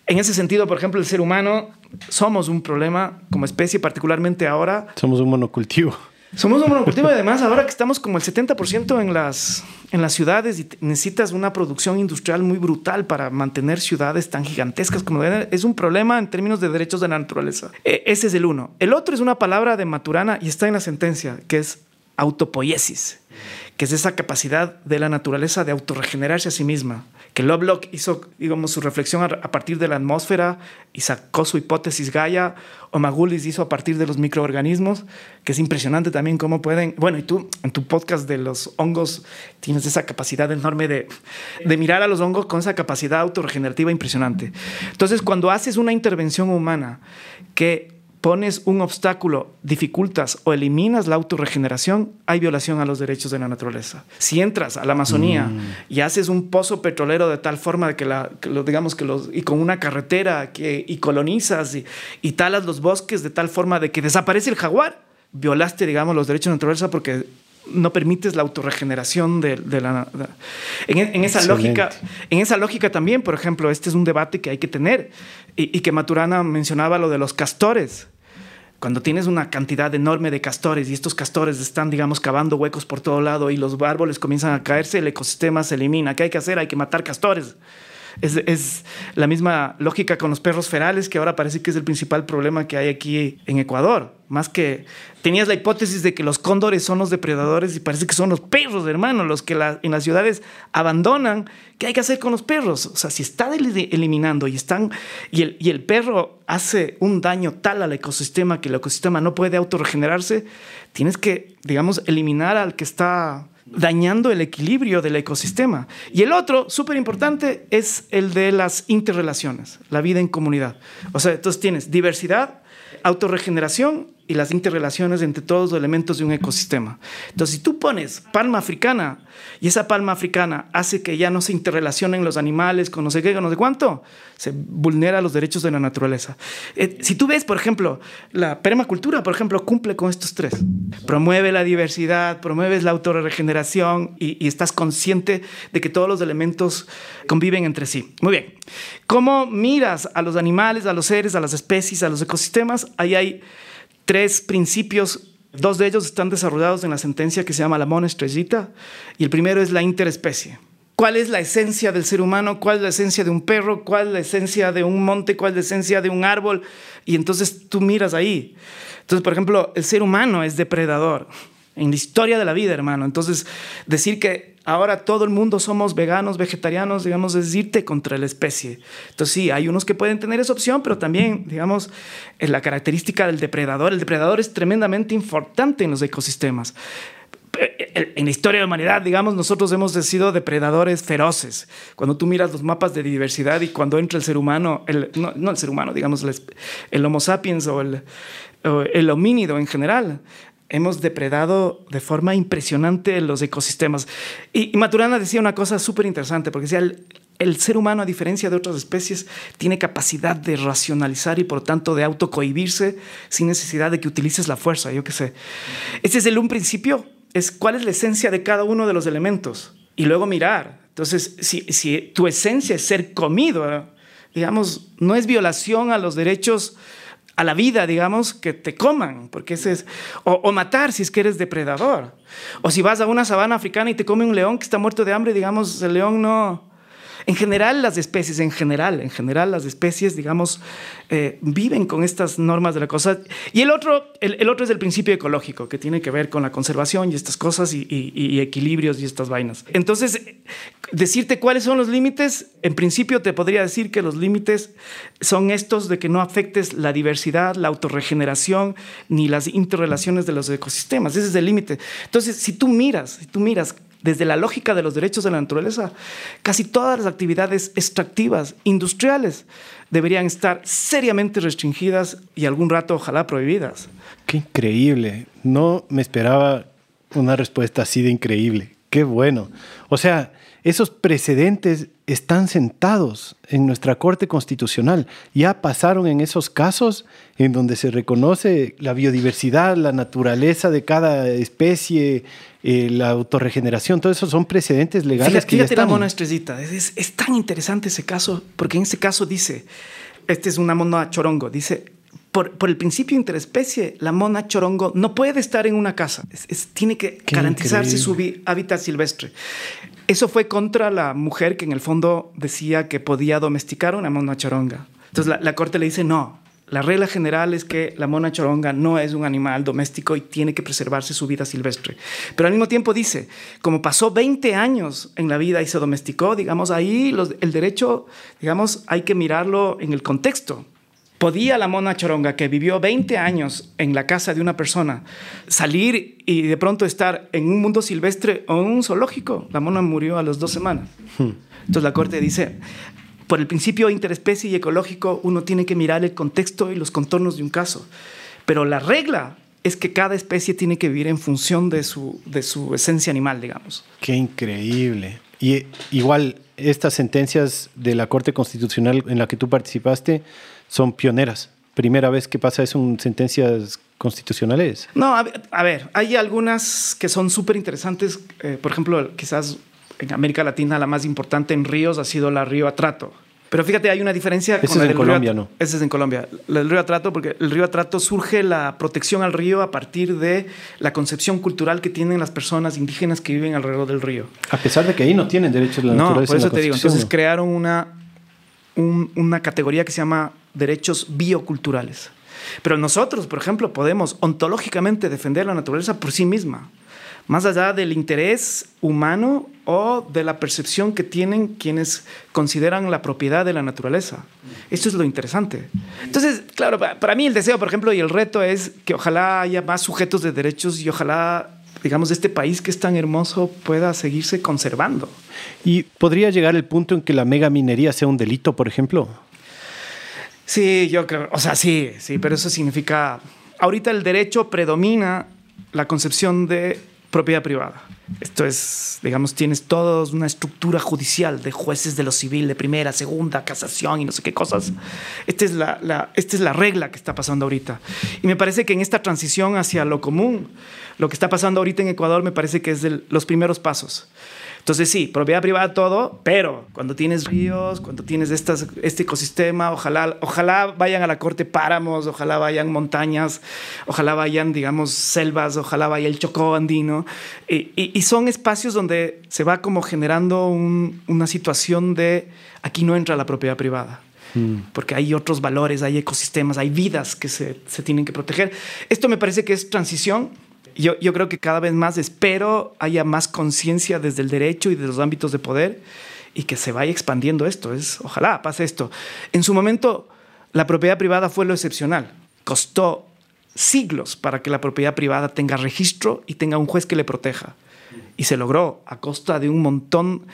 [SPEAKER 2] En ese sentido, por ejemplo, el ser humano somos un problema como especie, particularmente ahora.
[SPEAKER 1] Somos un monocultivo.
[SPEAKER 2] Somos un monocultivo y además ahora que estamos como el 70% en las, en las ciudades y necesitas una producción industrial muy brutal para mantener ciudades tan gigantescas como es un problema en términos de derechos de la naturaleza. E, ese es el uno. El otro es una palabra de Maturana y está en la sentencia, que es autopoiesis que es esa capacidad de la naturaleza de autorregenerarse a sí misma. Que Lovelock hizo, digamos, su reflexión a, partir de la atmósfera y sacó su hipótesis Gaia, o Magulis hizo a partir de los microorganismos, que es impresionante también cómo pueden. Bueno, y tú en tu podcast de los hongos tienes esa capacidad enorme de, de mirar a los hongos con esa capacidad autorregenerativa impresionante. Entonces, cuando haces una intervención humana que pones un obstáculo, dificultas o eliminas la autorregeneración, hay violación a los derechos de la naturaleza. Si entras a la Amazonía mm. y haces un pozo petrolero de tal forma de que, la, digamos que los, y con una carretera que, y colonizas y, talas los bosques de tal forma de que desaparece el jaguar, violaste, digamos, los derechos de la naturaleza porque no permites la autorregeneración de, la... en, esa lógica, en esa lógica también, por ejemplo, este es un debate que hay que tener y, y que Maturana mencionaba lo de los castores cuando tienes una cantidad enorme de castores y estos castores están, digamos, cavando huecos por todo lado y los árboles comienzan a caerse, el ecosistema se elimina. ¿Qué hay que hacer? Hay que matar castores. Es, la misma lógica con los perros ferales, que ahora parece que es el principal problema que hay aquí en Ecuador. Más que tenías la hipótesis de que los cóndores son los depredadores y parece que son los perros, hermano, los que en las ciudades abandonan. ¿Qué hay que hacer con los perros? O sea, si están eliminando y están y el, y el perro hace un daño tal al ecosistema que el ecosistema no puede autorregenerarse, tienes que, digamos, eliminar al que está dañando el equilibrio del ecosistema. Y el otro, súper importante, es el de las interrelaciones, la vida en comunidad. O sea, entonces tienes diversidad, autorregeneración y las interrelaciones entre todos los elementos de un ecosistema. Entonces, si tú pones palma africana y esa palma africana hace que ya no se interrelacionen los animales con no sé qué, no sé cuánto, se vulnera los derechos de la naturaleza. Eh, si tú ves, por ejemplo, la permacultura, por ejemplo, cumple con estos tres. Promueve la diversidad, promueves la autorregeneración y, y estás consciente de que todos los elementos conviven entre sí. Muy bien. ¿Cómo miras a los animales, a los seres, a las especies, a los ecosistemas? Ahí hay tres principios. Dos de ellos están desarrollados en la sentencia que se llama la mona estrellita. Y el primero es la interespecie. ¿Cuál es la esencia del ser humano? ¿Cuál es la esencia de un perro? ¿Cuál es la esencia de un monte? ¿Cuál es la esencia de un árbol? Y entonces tú miras ahí. Entonces, por ejemplo, el ser humano es depredador en la historia de la vida, hermano. Entonces, decir que ahora todo el mundo somos veganos, vegetarianos, digamos, es irte contra la especie. Entonces sí, hay unos que pueden tener esa opción, pero también, digamos, es la característica del depredador. El depredador es tremendamente importante en los ecosistemas. En la historia de la humanidad, digamos, nosotros hemos sido depredadores feroces. Cuando tú miras los mapas de diversidad y cuando entra el ser humano, no, el ser humano, digamos, el, Homo sapiens o el homínido en general, hemos depredado de forma impresionante los ecosistemas. Y, Maturana decía una cosa súper interesante, porque decía, el, ser humano, a diferencia de otras especies, tiene capacidad de racionalizar y por tanto de autocohibirse sin necesidad de que utilices la fuerza, yo qué sé. Ese es el un principio, es cuál es la esencia de cada uno de los elementos. Y luego mirar. Entonces, si, si tu esencia es ser comido, digamos, no es violación a los derechos a la vida, digamos, que te coman, porque ese es, o, matar si es que eres depredador. O si vas a una sabana africana y te come un león que está muerto de hambre, digamos, el león no, en general, las especies, en general, en general, las especies, digamos, eh, viven con estas normas de la cosa. Y el otro, el, otro es el principio ecológico, que tiene que ver con la conservación y estas cosas y, equilibrios y estas vainas. Entonces, decirte cuáles son los límites, en principio te podría decir que los límites son estos de que no afectes la diversidad, la autorregeneración, ni las interrelaciones de los ecosistemas. Ese es el límite. Entonces, si tú miras, si tú miras desde la lógica de los derechos de la naturaleza, casi todas las actividades extractivas, industriales, deberían estar seriamente restringidas y algún rato ojalá prohibidas.
[SPEAKER 1] Qué increíble. No me esperaba una respuesta así de increíble. Qué bueno. O sea, esos precedentes están sentados en nuestra Corte Constitucional. Ya pasaron en esos casos en donde se reconoce la biodiversidad, la naturaleza de cada especie, eh, la autorregeneración, todo eso son precedentes legales
[SPEAKER 2] que ya están. la mona estrellita, es, es, tan interesante ese caso, porque en ese caso dice, este es una mona chorongo, dice, por, por, el principio interespecie, la mona chorongo no puede estar en una casa, es, tiene que garantizarse su hábitat silvestre. Eso fue contra la mujer que en el fondo decía que podía domesticar una mona choronga. Entonces la, corte le dice, no, la regla general es que la mona choronga no es un animal doméstico y tiene que preservarse su vida silvestre. Pero al mismo tiempo dice, como pasó 20 años en la vida y se domesticó, digamos, ahí el derecho, digamos, hay que mirarlo en el contexto. ¿Podía la mona choronga, que vivió 20 años en la casa de una persona, salir y de pronto estar en un mundo silvestre o en un zoológico? La mona murió a las dos semanas. Hmm. Entonces la corte dice, por el principio interespecie y ecológico, uno tiene que mirar el contexto y los contornos de un caso. Pero la regla es que cada especie tiene que vivir en función de su, de su esencia animal, digamos.
[SPEAKER 1] Qué increíble. Y igual, estas sentencias de la Corte Constitucional en la que tú participaste, son pioneras. Primera vez que pasa eso en sentencias constitucionales.
[SPEAKER 2] No, a, ver, hay algunas que son súper interesantes. Eh, por ejemplo, quizás en América Latina la más importante en ríos ha sido la Río Atrato. Pero fíjate, hay una diferencia.
[SPEAKER 1] Ese es en Colombia, ¿no?
[SPEAKER 2] Ese es en Colombia. El río Atrato, porque el río Atrato surge la protección al río a partir de la concepción cultural que tienen las personas indígenas que viven alrededor del río.
[SPEAKER 1] A pesar de que ahí no tienen derechos de la naturaleza.
[SPEAKER 2] No, por eso te digo. Entonces crearon una, una categoría que se llama derechos bioculturales. Pero nosotros, por ejemplo, podemos ontológicamente defender la naturaleza por sí misma, más allá del interés humano o de la percepción que tienen quienes consideran la propiedad de la naturaleza. Esto es lo interesante. Entonces, claro, para mí el deseo, por ejemplo, y el reto es que ojalá haya más sujetos de derechos y ojalá, digamos, este país que es tan hermoso pueda seguirse conservando.
[SPEAKER 1] ¿Y podría llegar el punto en que la megaminería sea un delito, por ejemplo?
[SPEAKER 2] Sí, yo creo, o sea, sí, sí, pero eso significa, ahorita el derecho predomina la concepción de propiedad privada. Esto es, digamos, tienes toda una estructura judicial de jueces de lo civil, de primera, segunda, casación y no sé qué cosas. Esta es la, esta es la regla que está pasando ahorita. Y me parece que en esta transición hacia lo común, lo que está pasando ahorita en Ecuador me parece que es los primeros pasos. Entonces sí, propiedad privada todo, pero cuando tienes ríos, cuando tienes estas, este ecosistema, ojalá, ojalá vayan a la corte páramos, ojalá vayan montañas, ojalá vayan, digamos, selvas, ojalá vaya el Chocó andino. Y, son espacios donde se va como generando una situación de aquí no entra la propiedad privada mm. porque hay otros valores, hay ecosistemas, hay vidas que se, se, tienen que proteger. Esto me parece que es transición, yo, creo que cada vez más espero haya más conciencia desde el derecho y de los ámbitos de poder y que se vaya expandiendo esto. Es, ojalá pase esto. En su momento, la propiedad privada fue lo excepcional. Costó siglos para que la propiedad privada tenga registro y tenga un juez que le proteja. Y se logró a costa de un montón.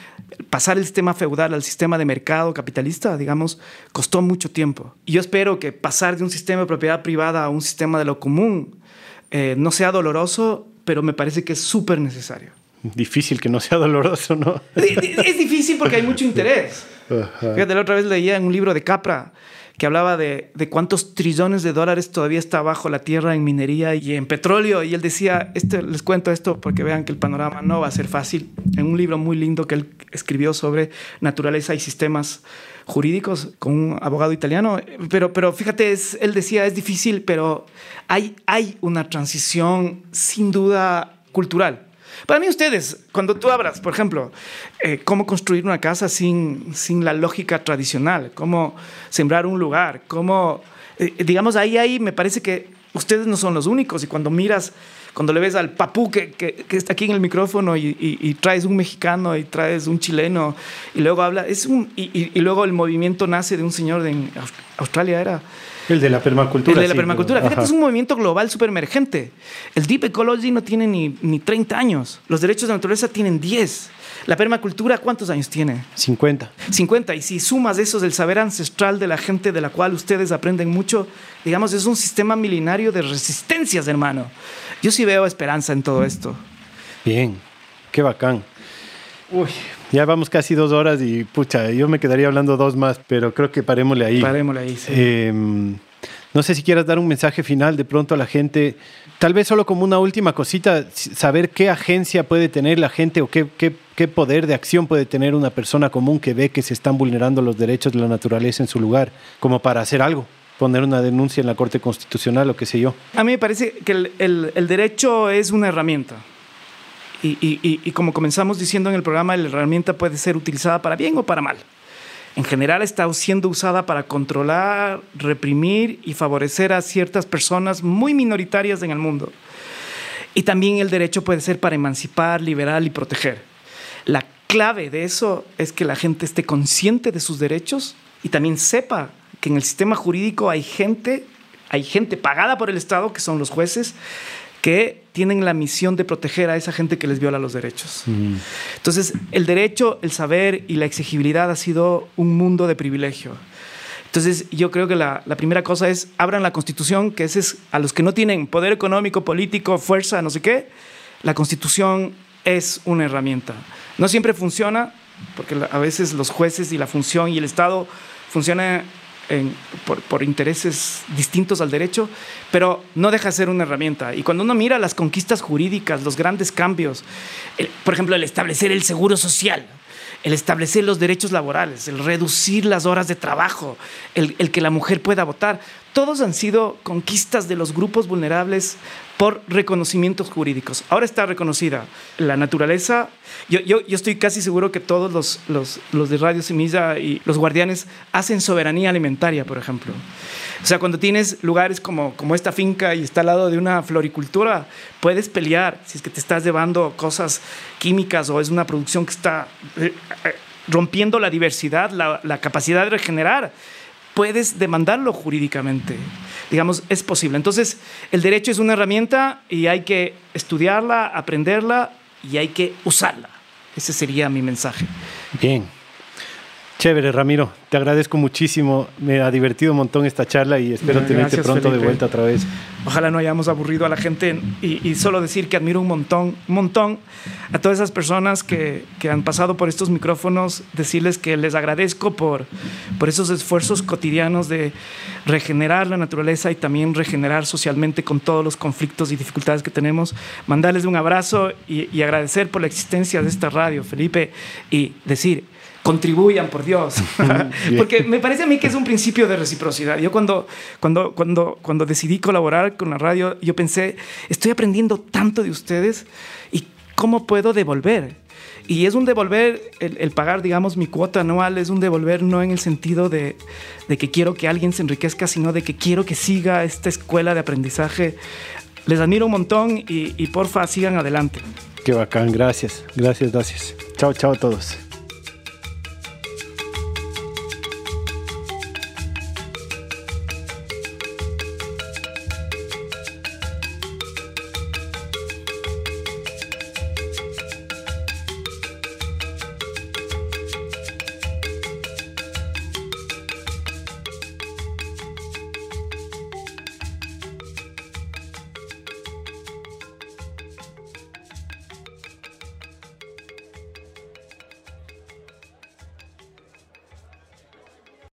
[SPEAKER 2] Pasar el sistema feudal al sistema de mercado capitalista, digamos, costó mucho tiempo. Y yo espero que pasar de un sistema de propiedad privada a un sistema de lo común eh, no sea doloroso, pero me parece que es súper necesario.
[SPEAKER 1] Difícil que no sea doloroso, ¿no?
[SPEAKER 2] Es, difícil porque hay mucho interés. Fíjate, la otra vez leía en un libro de Capra que hablaba de, de, cuántos trillones de dólares todavía está bajo la tierra en minería y en petróleo. Y él decía, este, les cuento esto porque vean que el panorama no va a ser fácil. En un libro muy lindo que él escribió sobre naturaleza y sistemas jurídicos con un abogado italiano, pero, pero fíjate, es, él decía, es difícil, pero hay, hay una transición sin duda cultural. Para mí ustedes, cuando tú hablas, por ejemplo, eh, cómo construir una casa sin, sin la lógica tradicional, cómo sembrar un lugar, cómo, eh, digamos, ahí, ahí me parece que ustedes no son los únicos y cuando miras cuando le ves al papú que, que, está aquí en el micrófono y, traes un mexicano y traes un chileno y luego habla, es un, y, luego el movimiento nace de un señor de Australia, era.
[SPEAKER 1] El de la permacultura.
[SPEAKER 2] El de la permacultura. Fíjate, es un movimiento global súper emergente. El Deep Ecology no tiene ni, ni 30 años. Los derechos de naturaleza tienen 10. La permacultura, ¿cuántos años tiene?
[SPEAKER 1] 50.
[SPEAKER 2] 50. Y si sumas eso del saber ancestral de la gente de la cual ustedes aprenden mucho, digamos, es un sistema milenario de resistencias, hermano. Yo sí veo esperanza en todo esto.
[SPEAKER 1] Bien, qué bacán. Uy, Ya vamos casi dos horas y pucha, yo me quedaría hablando dos más, pero creo que parémosle ahí.
[SPEAKER 2] Parémosle ahí, sí.
[SPEAKER 1] Em, no sé si quieras dar un mensaje final de pronto a la gente, tal vez solo como una última cosita, saber qué agencia puede tener la gente o qué, qué, qué, poder de acción puede tener una persona común que ve que se están vulnerando los derechos de la naturaleza en su lugar, como para hacer algo poner una denuncia en la Corte Constitucional o qué sé yo.
[SPEAKER 2] A mí me parece que el, derecho es una herramienta. Y, como comenzamos diciendo en el programa, la herramienta puede ser utilizada para bien o para mal. En general está siendo usada para controlar, reprimir y favorecer a ciertas personas muy minoritarias en el mundo. Y también el derecho puede ser para emancipar, liberar y proteger. La clave de eso es que la gente esté consciente de sus derechos y también sepa que en el sistema jurídico hay gente, hay gente pagada por el Estado, que son los jueces, que tienen la misión de proteger a esa gente que les viola los derechos. Mm. Entonces, el derecho, el saber y la exigibilidad ha sido un mundo de privilegio. Entonces, yo creo que la, la, primera cosa es, abran la constitución, que ese es a los que no tienen poder económico, político, fuerza, no sé qué, la constitución es una herramienta. No siempre funciona, porque a veces los jueces y la función y el Estado funcionan por, intereses distintos al derecho, pero no deja de ser una herramienta. Y cuando uno mira las conquistas jurídicas, los grandes cambios, por ejemplo, el establecer el seguro social, el establecer los derechos laborales, el reducir las horas de trabajo, el que la mujer pueda votar, todos han sido conquistas de los grupos vulnerables por reconocimientos jurídicos. Ahora está reconocida la naturaleza. Yo, yo, yo estoy casi seguro que todos los, los, los, de Radio Semilla y los guardianes hacen soberanía alimentaria, por ejemplo. O sea, cuando tienes lugares como, como esta finca y está al lado de una floricultura, puedes pelear si es que te estás llevando cosas químicas o es una producción que está eh, eh, rompiendo la diversidad, la, la capacidad de regenerar puedes demandarlo jurídicamente. Digamos, es posible. Entonces, el derecho es una herramienta y hay que estudiarla, aprenderla y hay que usarla. Ese sería mi mensaje.
[SPEAKER 1] Bien. Chévere, Ramiro. Te agradezco muchísimo. Me ha divertido un montón esta charla y espero Gracias, tenerte pronto Felipe. de vuelta otra vez.
[SPEAKER 2] Ojalá no hayamos aburrido a la gente y, y, solo decir que admiro un montón, un montón a todas esas personas que, que, han pasado por estos micrófonos, decirles que les agradezco por, por esos esfuerzos cotidianos de regenerar la naturaleza y también regenerar socialmente con todos los conflictos y dificultades que tenemos. Mandarles un abrazo y, y agradecer por la existencia de esta radio, Felipe, y decir, contribuyan, por Dios. Porque me parece a mí que es un principio de reciprocidad. Yo cuando, cuando, cuando, cuando decidí colaborar con la radio, yo pensé, estoy aprendiendo tanto de ustedes y cómo puedo devolver. Y es un devolver, el, el, pagar, digamos, mi cuota anual, es un devolver no en el sentido de, de que quiero que alguien se enriquezca, sino de que quiero que siga esta escuela de aprendizaje. Les admiro un montón y, y porfa, sigan adelante.
[SPEAKER 1] Qué bacán, gracias, gracias, gracias. Chao, chao a todos.